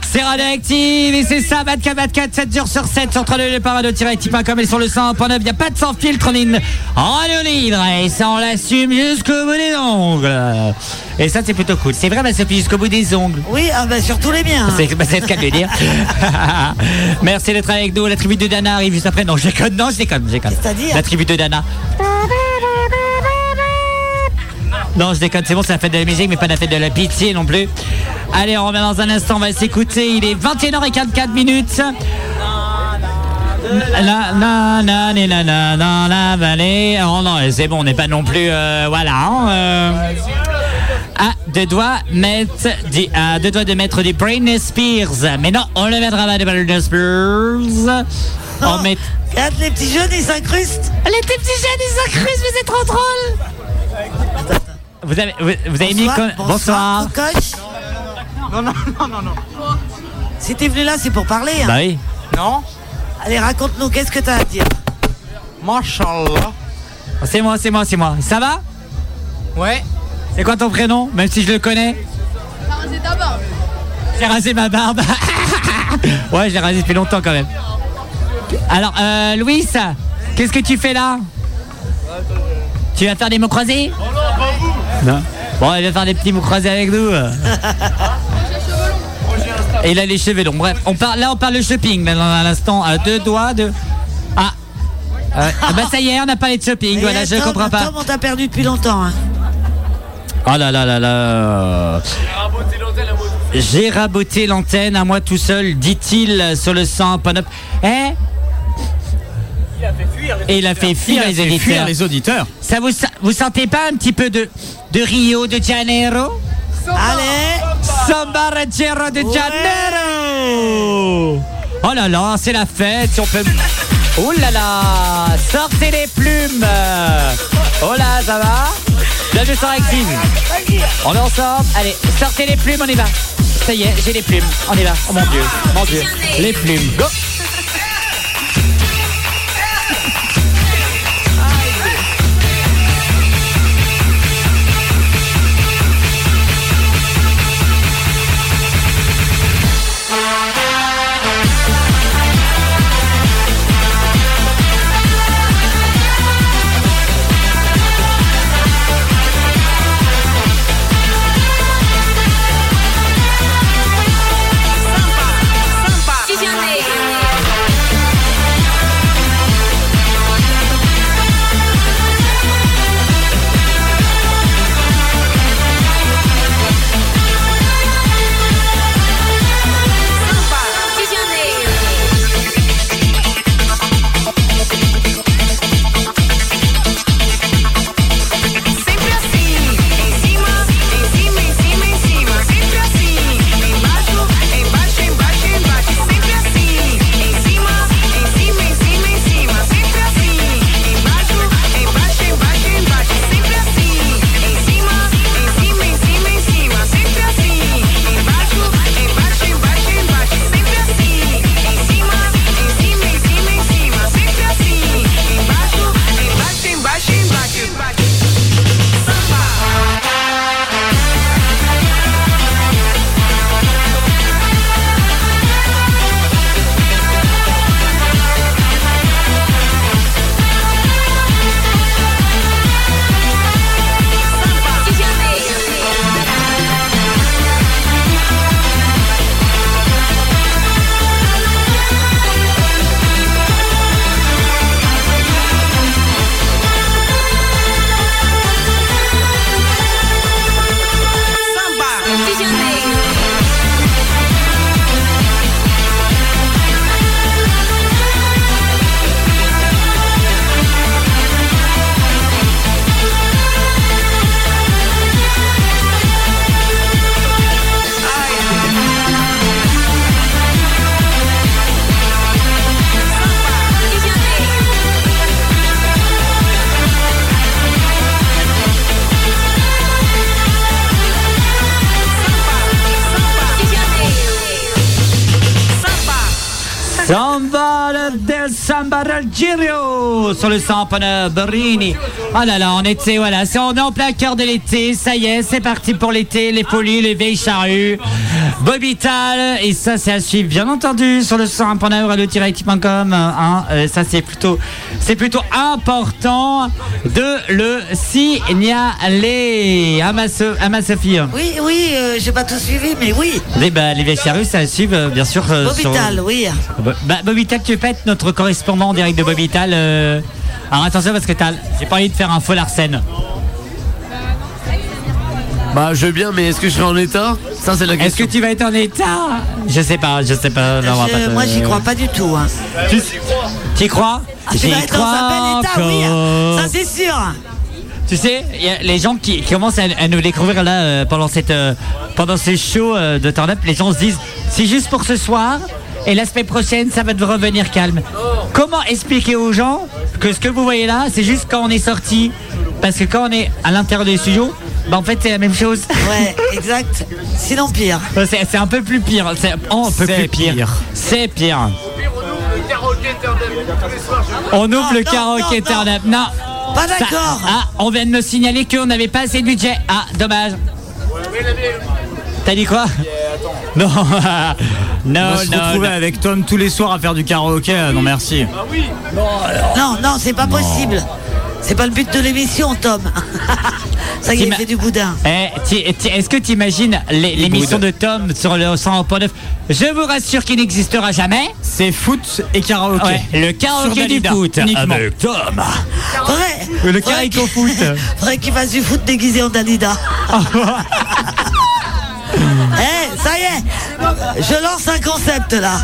C'est radioactive et c'est ça, 24 24, 7 jours sur 7 sur www.radio-active.com et sur le 100.9. Il n'y a pas de sans filtre en ligne. Radio libre et ça on l'assume jusqu'au bout des ongles. Et ça c'est plutôt cool. C'est vrai, ma Sophie, jusqu'au bout des ongles. Oui, ah bah, surtout les miens. C'est bah, c'est le cas de le dire. Merci d'être avec nous. La tribu de Dana arrive juste après. Non, je déconne. Non, je déconne. Je déconne. C'est-à-dire La tribu de Dana. Non, je déconne, c'est bon, c'est la fête de la musique, mais pas la fête de la pitié non plus. Allez, on revient dans un instant, on va s'écouter. Il est 21h44 minutes. La, la, la, la, la, la, la, la vallée. Oh non, c'est bon, on n'est pas non plus. euh, voilà. hein, euh. À deux doigts, mettre à deux doigts de mettre du Britney Spears. Mais non, on le mettra pas de Britney Spears. On met. Regarde, les petits jeunes, ils s'incrustent. Les petits jeunes, ils s'incrustent, mais c'est trop drôle. Vous avez, vous, vous avez mis. Bonsoir, Bonsoir. Non, non, non, non, non. Si t'es venu là, c'est pour parler. hein. Bah oui. Non Allez, raconte-nous, qu'est-ce que t'as à dire? Machallah. C'est moi, c'est moi, c'est moi. Ça va? Ouais. C'est quoi ton prénom Même si je le connais? J'ai rasé ma barbe. ouais, je l'ai rasé depuis longtemps quand même. Alors, euh, Louis, qu'est-ce que tu fais là? Tu vas faire des mots croisés? Non. Bon, il va faire des petits mots croisés avec nous. Et il a les cheveux longs. Bref, on parle, là on parle de shopping maintenant à l'instant. À deux doigts de. Ah. Euh, ah bah ça y est, on a parlé de shopping. Voilà, je comprends pas. Tom, on t'a perdu depuis longtemps. hein. Oh là là là là. J'ai raboté l'antenne à moi tout seul, dit-il sur le 100.9. Eh Et il a fait fuir Il a les fait auditeurs. fuir les auditeurs. Ça vous, vous sentez pas un petit peu de, de Rio de Janeiro? Allez Samba Ranchero de Janeiro Oh là là, c'est la fête, si on peut... Oh là là Sortez les plumes. Oh là, ça va Bienvenue sur Active On est ensemble. Allez, sortez les plumes, on y va. Ça y est, j'ai les plumes, on y va. Oh mon Dieu, mon Dieu. Les plumes, go Sur le 100.9 Brini. Oh là là, on était, voilà, on est en plein cœur de l'été, ça y est, c'est parti pour l'été, les folies, les vieilles charrues, Bobital, et ça c'est à suivre, bien entendu, sur le 100.9 radio-active.com, hein, euh, ça c'est plutôt, c'est plutôt important de le signaler. À ma, so- à ma Sophie. Oui, oui, euh, j'ai pas tout suivi, mais oui. Les, bah, les vieilles charrues, ça à suivre, euh, bien sûr. euh, sur- Bobital, oui. Bah, Bobital, tu veux pas être notre correspondant en direct de Bobital euh, Alors attention parce que t'as, j'ai pas envie de faire un faux Larsen. Bah, je veux bien, mais est-ce que je serai en état? Ça, c'est la Est-ce question. que tu vas être en état? Je sais pas, je sais pas. non, on va Je- pas te- moi, j'y crois pas du tout. Hein. Tu y crois? Ah, tu J'y vas être dans un bel état, oui. encore. Ça, c'est sûr. Tu sais, il y a les gens qui, qui commencent à, à nous découvrir là euh, pendant cette euh, pendant ces shows euh, de turn up, les gens se disent c'est juste pour ce soir et la semaine prochaine ça va revenir calme. Comment expliquer aux gens que ce que vous voyez là, c'est juste quand on est sorti parce que quand on est à l'intérieur des studios, bah en fait c'est la même chose. Ouais, exact. Sinon pire. c'est c'est un peu plus pire, c'est un peu C'est plus pire. pire. C'est pire. On ouvre le karaoké turn up. Non. Pas Ça- d'accord. Ah, on vient de me signaler qu'on n'avait pas assez de budget. Ah, dommage. T'as dit quoi? Non, non, On va se non, retrouver non. avec Tom tous les soirs à faire du karaoké. euh, Non, merci. Non, non, c'est pas possible. C'est pas le but de l'émission, Tom. Ça y est, du boudin. Eh, Est-ce que tu imagines l'émission de Tom sur le 100.9 Je vous rassure qu'il n'existera jamais. C'est foot et karaoké. Ouais, le karaoké du foot uniquement. avec Tom. Vrai. Le Vrai caraïco qu'il- foot. Faudrait qu'il fasse du foot déguisé en Dalida. Ça y est. Je lance un concept là.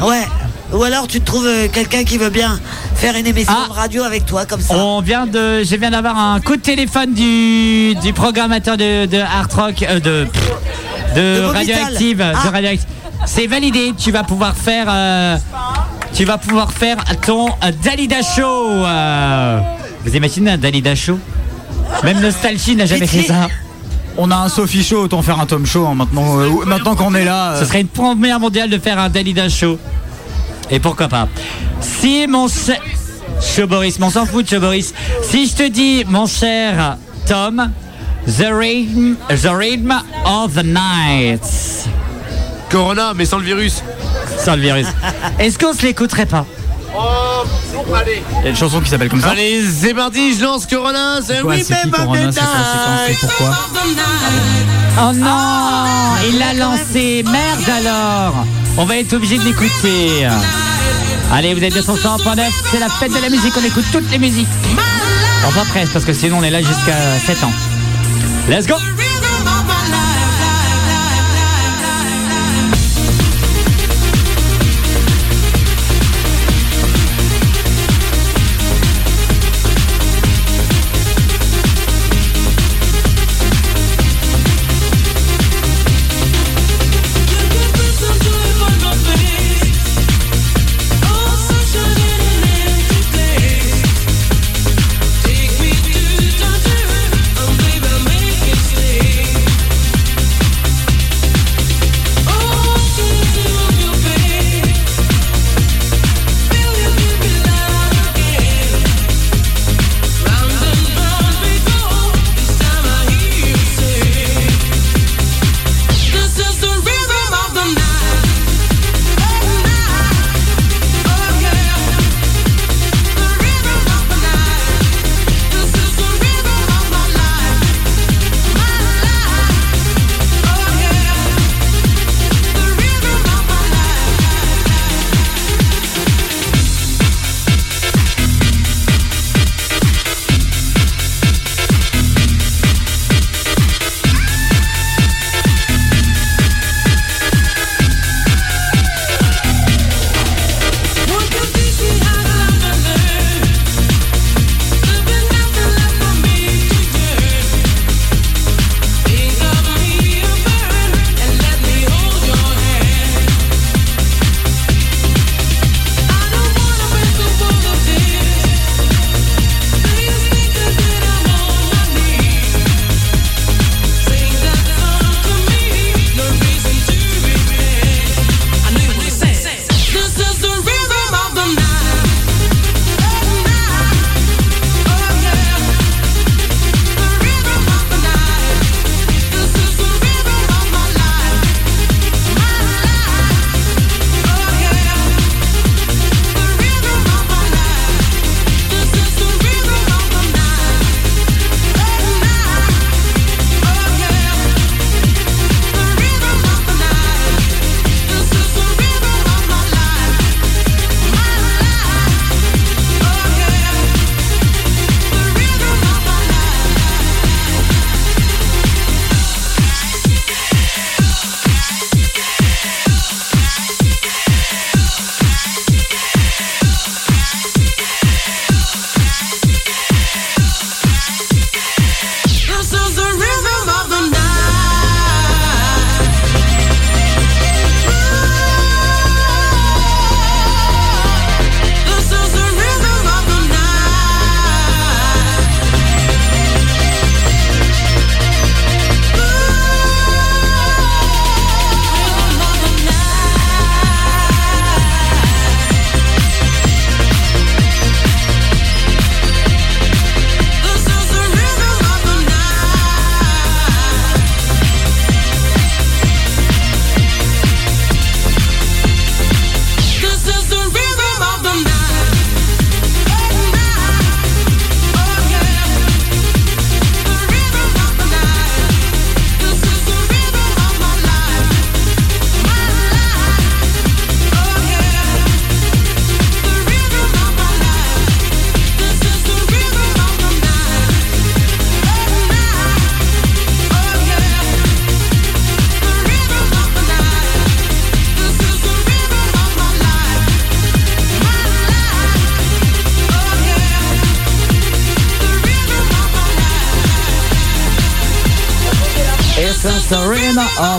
Ouais. Ou alors tu te trouves euh, quelqu'un qui veut bien faire une émission Ah. de radio avec toi comme ça. On vient de, je viens d'avoir un coup de téléphone du, du programmateur de, de Art Rock, euh, de, de, De. Radioactive, Ah. de Radioactive. C'est validé. Tu vas pouvoir faire, euh, tu vas pouvoir faire ton euh, Dalida Show. euh. Vous imaginez un Dalida Show? Même Nostalgie n'a jamais fait ça. On a un Sophie Show, autant faire un Tom Show hein, maintenant. euh, maintenant qu'on est là. euh, Ce serait une première mondiale de faire un Dalida Show. Et pourquoi pas Si mon cher... Show Boris, mais on s'en fout de Show Boris. Si je te dis, mon cher Tom, The Rhythm, the rhythm of the Night. Corona, mais sans le virus. Sans le virus. Est-ce qu'on se l'écouterait pas? Il y a une chanson qui s'appelle comme ça. Allez, c'est parti, je lance Corona. C'est même Corona, c'est pourquoi Oh non Il l'a lancé, merde alors On va être obligé de l'écouter. Allez, vous êtes bien sur 100.9, c'est la fête de la musique, on écoute toutes les musiques. Enfin presque, parce que sinon on est là jusqu'à 7 ans. Let's go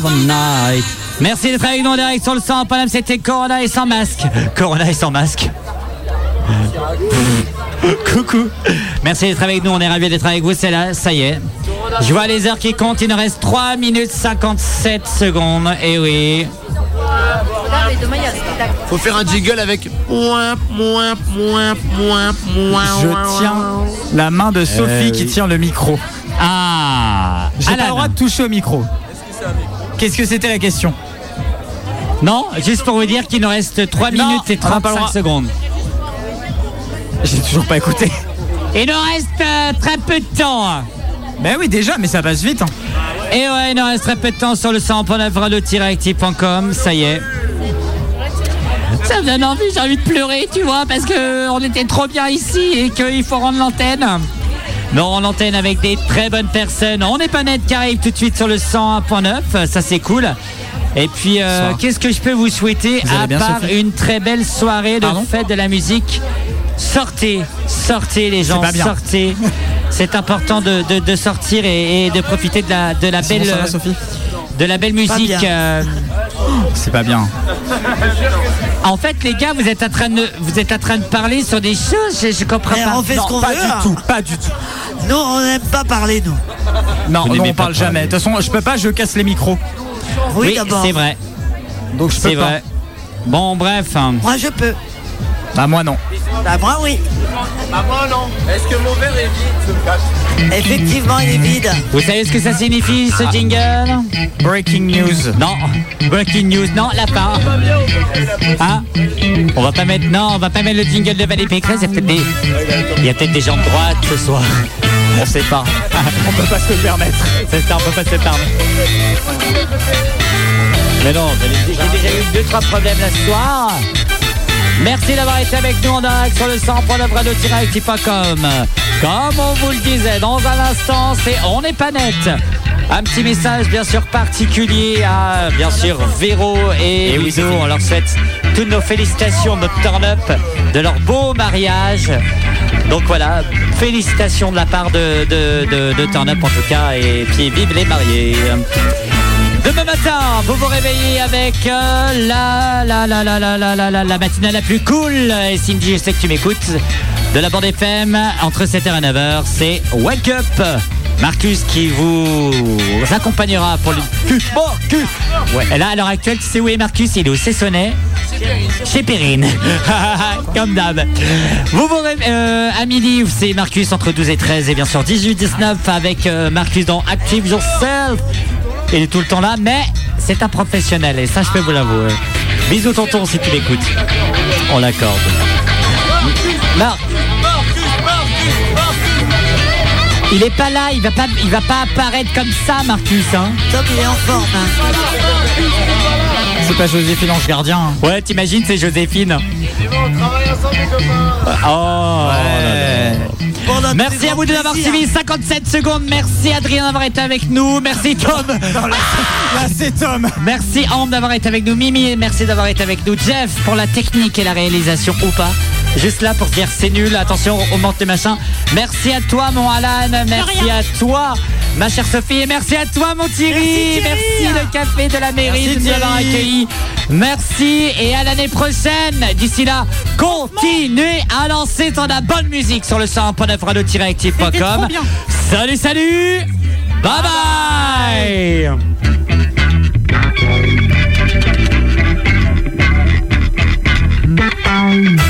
of the night. Merci d'être avec nous en direct sur le 100 Paname, c'était Corona et sans masque. Corona et sans masque. Coucou. Merci d'être avec nous, on est ravis d'être avec vous, c'est là, ça y est. Je vois les heures qui comptent, il nous reste 3 minutes 57 secondes, et oui. Faut faire un jingle avec. Je tiens la main de Sophie Euh, qui oui. tient le micro. Ah J'ai pas le droit de toucher au micro. Qu'est-ce que c'était la question? Non, juste pour vous dire qu'il nous reste 3 Non, minutes et on n'a pas le 35 droit. secondes. J'ai toujours pas écouté. Il nous reste euh, très peu de temps. Ben oui, déjà, mais ça passe vite. hein. Et ouais, il nous reste très peu de temps sur le 100.9 radio-active.com, ça y est. Ça me donne envie, j'ai envie de pleurer, tu vois, parce que on était trop bien ici et qu'il faut rendre l'antenne. Mais on rend l'antenne avec des très bonnes personnes. On n'est pas net qui arrive tout de suite sur le 101.9, ça c'est cool. Et puis, euh, qu'est-ce que je peux vous souhaiter Vous à bien, part Sophie une très belle soirée de Pardon fête de la musique? Sortez, sortez les gens, sortez. C'est important de, de- de sortir et, et de profiter de la, de la belle, va, Sophie de la belle musique. euh, C'est pas bien. en fait, les gars, vous êtes en train de, vous êtes en train de parler sur des choses. Je, je comprends Mais pas. on fait ce Non, qu'on pas du hein. tout. Pas du tout. Nous, on n'aime pas parler, nous. Non, non, on pas parle parler. jamais. De toute façon, je peux pas, je casse les micros. Oui, Oui, d'abord. c'est vrai. Donc je peux C'est pas. vrai. Bon, bref. hein. Moi, je peux. Bah moi non. Bah, moi, oui. Bah, moi, non. Est-ce que mon verre est vide, Effectivement, il est vide. Vous savez ce que ça signifie, ce jingle? Breaking news. Non. Breaking news. Non, la fin. Hein? On va pas mettre. Non, on va pas mettre le jingle de Valérie Pécresse. Il y a peut-être des, il y a peut-être des gens de droite ce soir. On sait pas. On peut pas se le permettre. C'est ça, on peut pas se le permettre. Mais non, j'ai déjà eu deux, trois problèmes ce soir. Merci d'avoir été avec nous en direct sur le 100.9 radio-active.com. Comme on vous le disait, dans un instant, c'est On n'est pas net. Un petit message bien sûr particulier à bien sûr Véro et, Et oui, Ludo. c'est On leur souhaite toutes nos félicitations, notre turn-up de leur beau mariage. Donc voilà, félicitations de la part de, de, de, Turn Up en tout cas, et puis vive les mariés. Demain matin, vous vous réveillez avec euh, la, la, la, la, la, la, la, la, la matinale la plus cool. Et Cindy, je sais que tu m'écoutes. De la bande FM, entre 7h et 9h, c'est Wake Up. Marcus qui vous accompagnera pour le cul. Ouais. Et là, à l'heure actuelle, tu sais où est Marcus? Il est au Cessonnet. Chez Perrine. Comme d'hab. Vous vous ré- euh, à midi, c'est Marcus entre 12 et 13 et bien sûr 18-19 avec euh, Marcus dans Active Yourself. Il est tout le temps là, mais c'est un professionnel et ça je peux vous l'avouer. Bisous tonton si tu l'écoutes. On l'accorde. Marc. Il est pas là, il va pas, il va pas apparaître comme ça, Marcus. Hein. Tom, il est en forme. hein. C'est pas Joséphine Ange Gardien. hein. Ouais, t'imagines, c'est Joséphine. On travaille ensemble, les copains. Oh. Bon, Merci à vous de l'avoir suivi. 57 secondes. Merci Adrien d'avoir été avec nous. Merci Tom. Là, c'est Tom. Merci Anne d'avoir été avec nous. Mimi, merci d'avoir été avec nous. Jeff pour la technique et la réalisation ou pas. Juste là pour se dire c'est nul. Attention, on monte les machins. Merci à toi mon Alan. Merci à toi ma chère Sophie. Et merci à toi mon Thierry. Merci, Thierry. Merci le café de la mairie Merci, de nous avoir accueillis. Merci et à l'année prochaine. D'ici là, continuez à lancer ton la bonne musique sur le 100.9 radio-active.com. Salut, salut. Bye bye.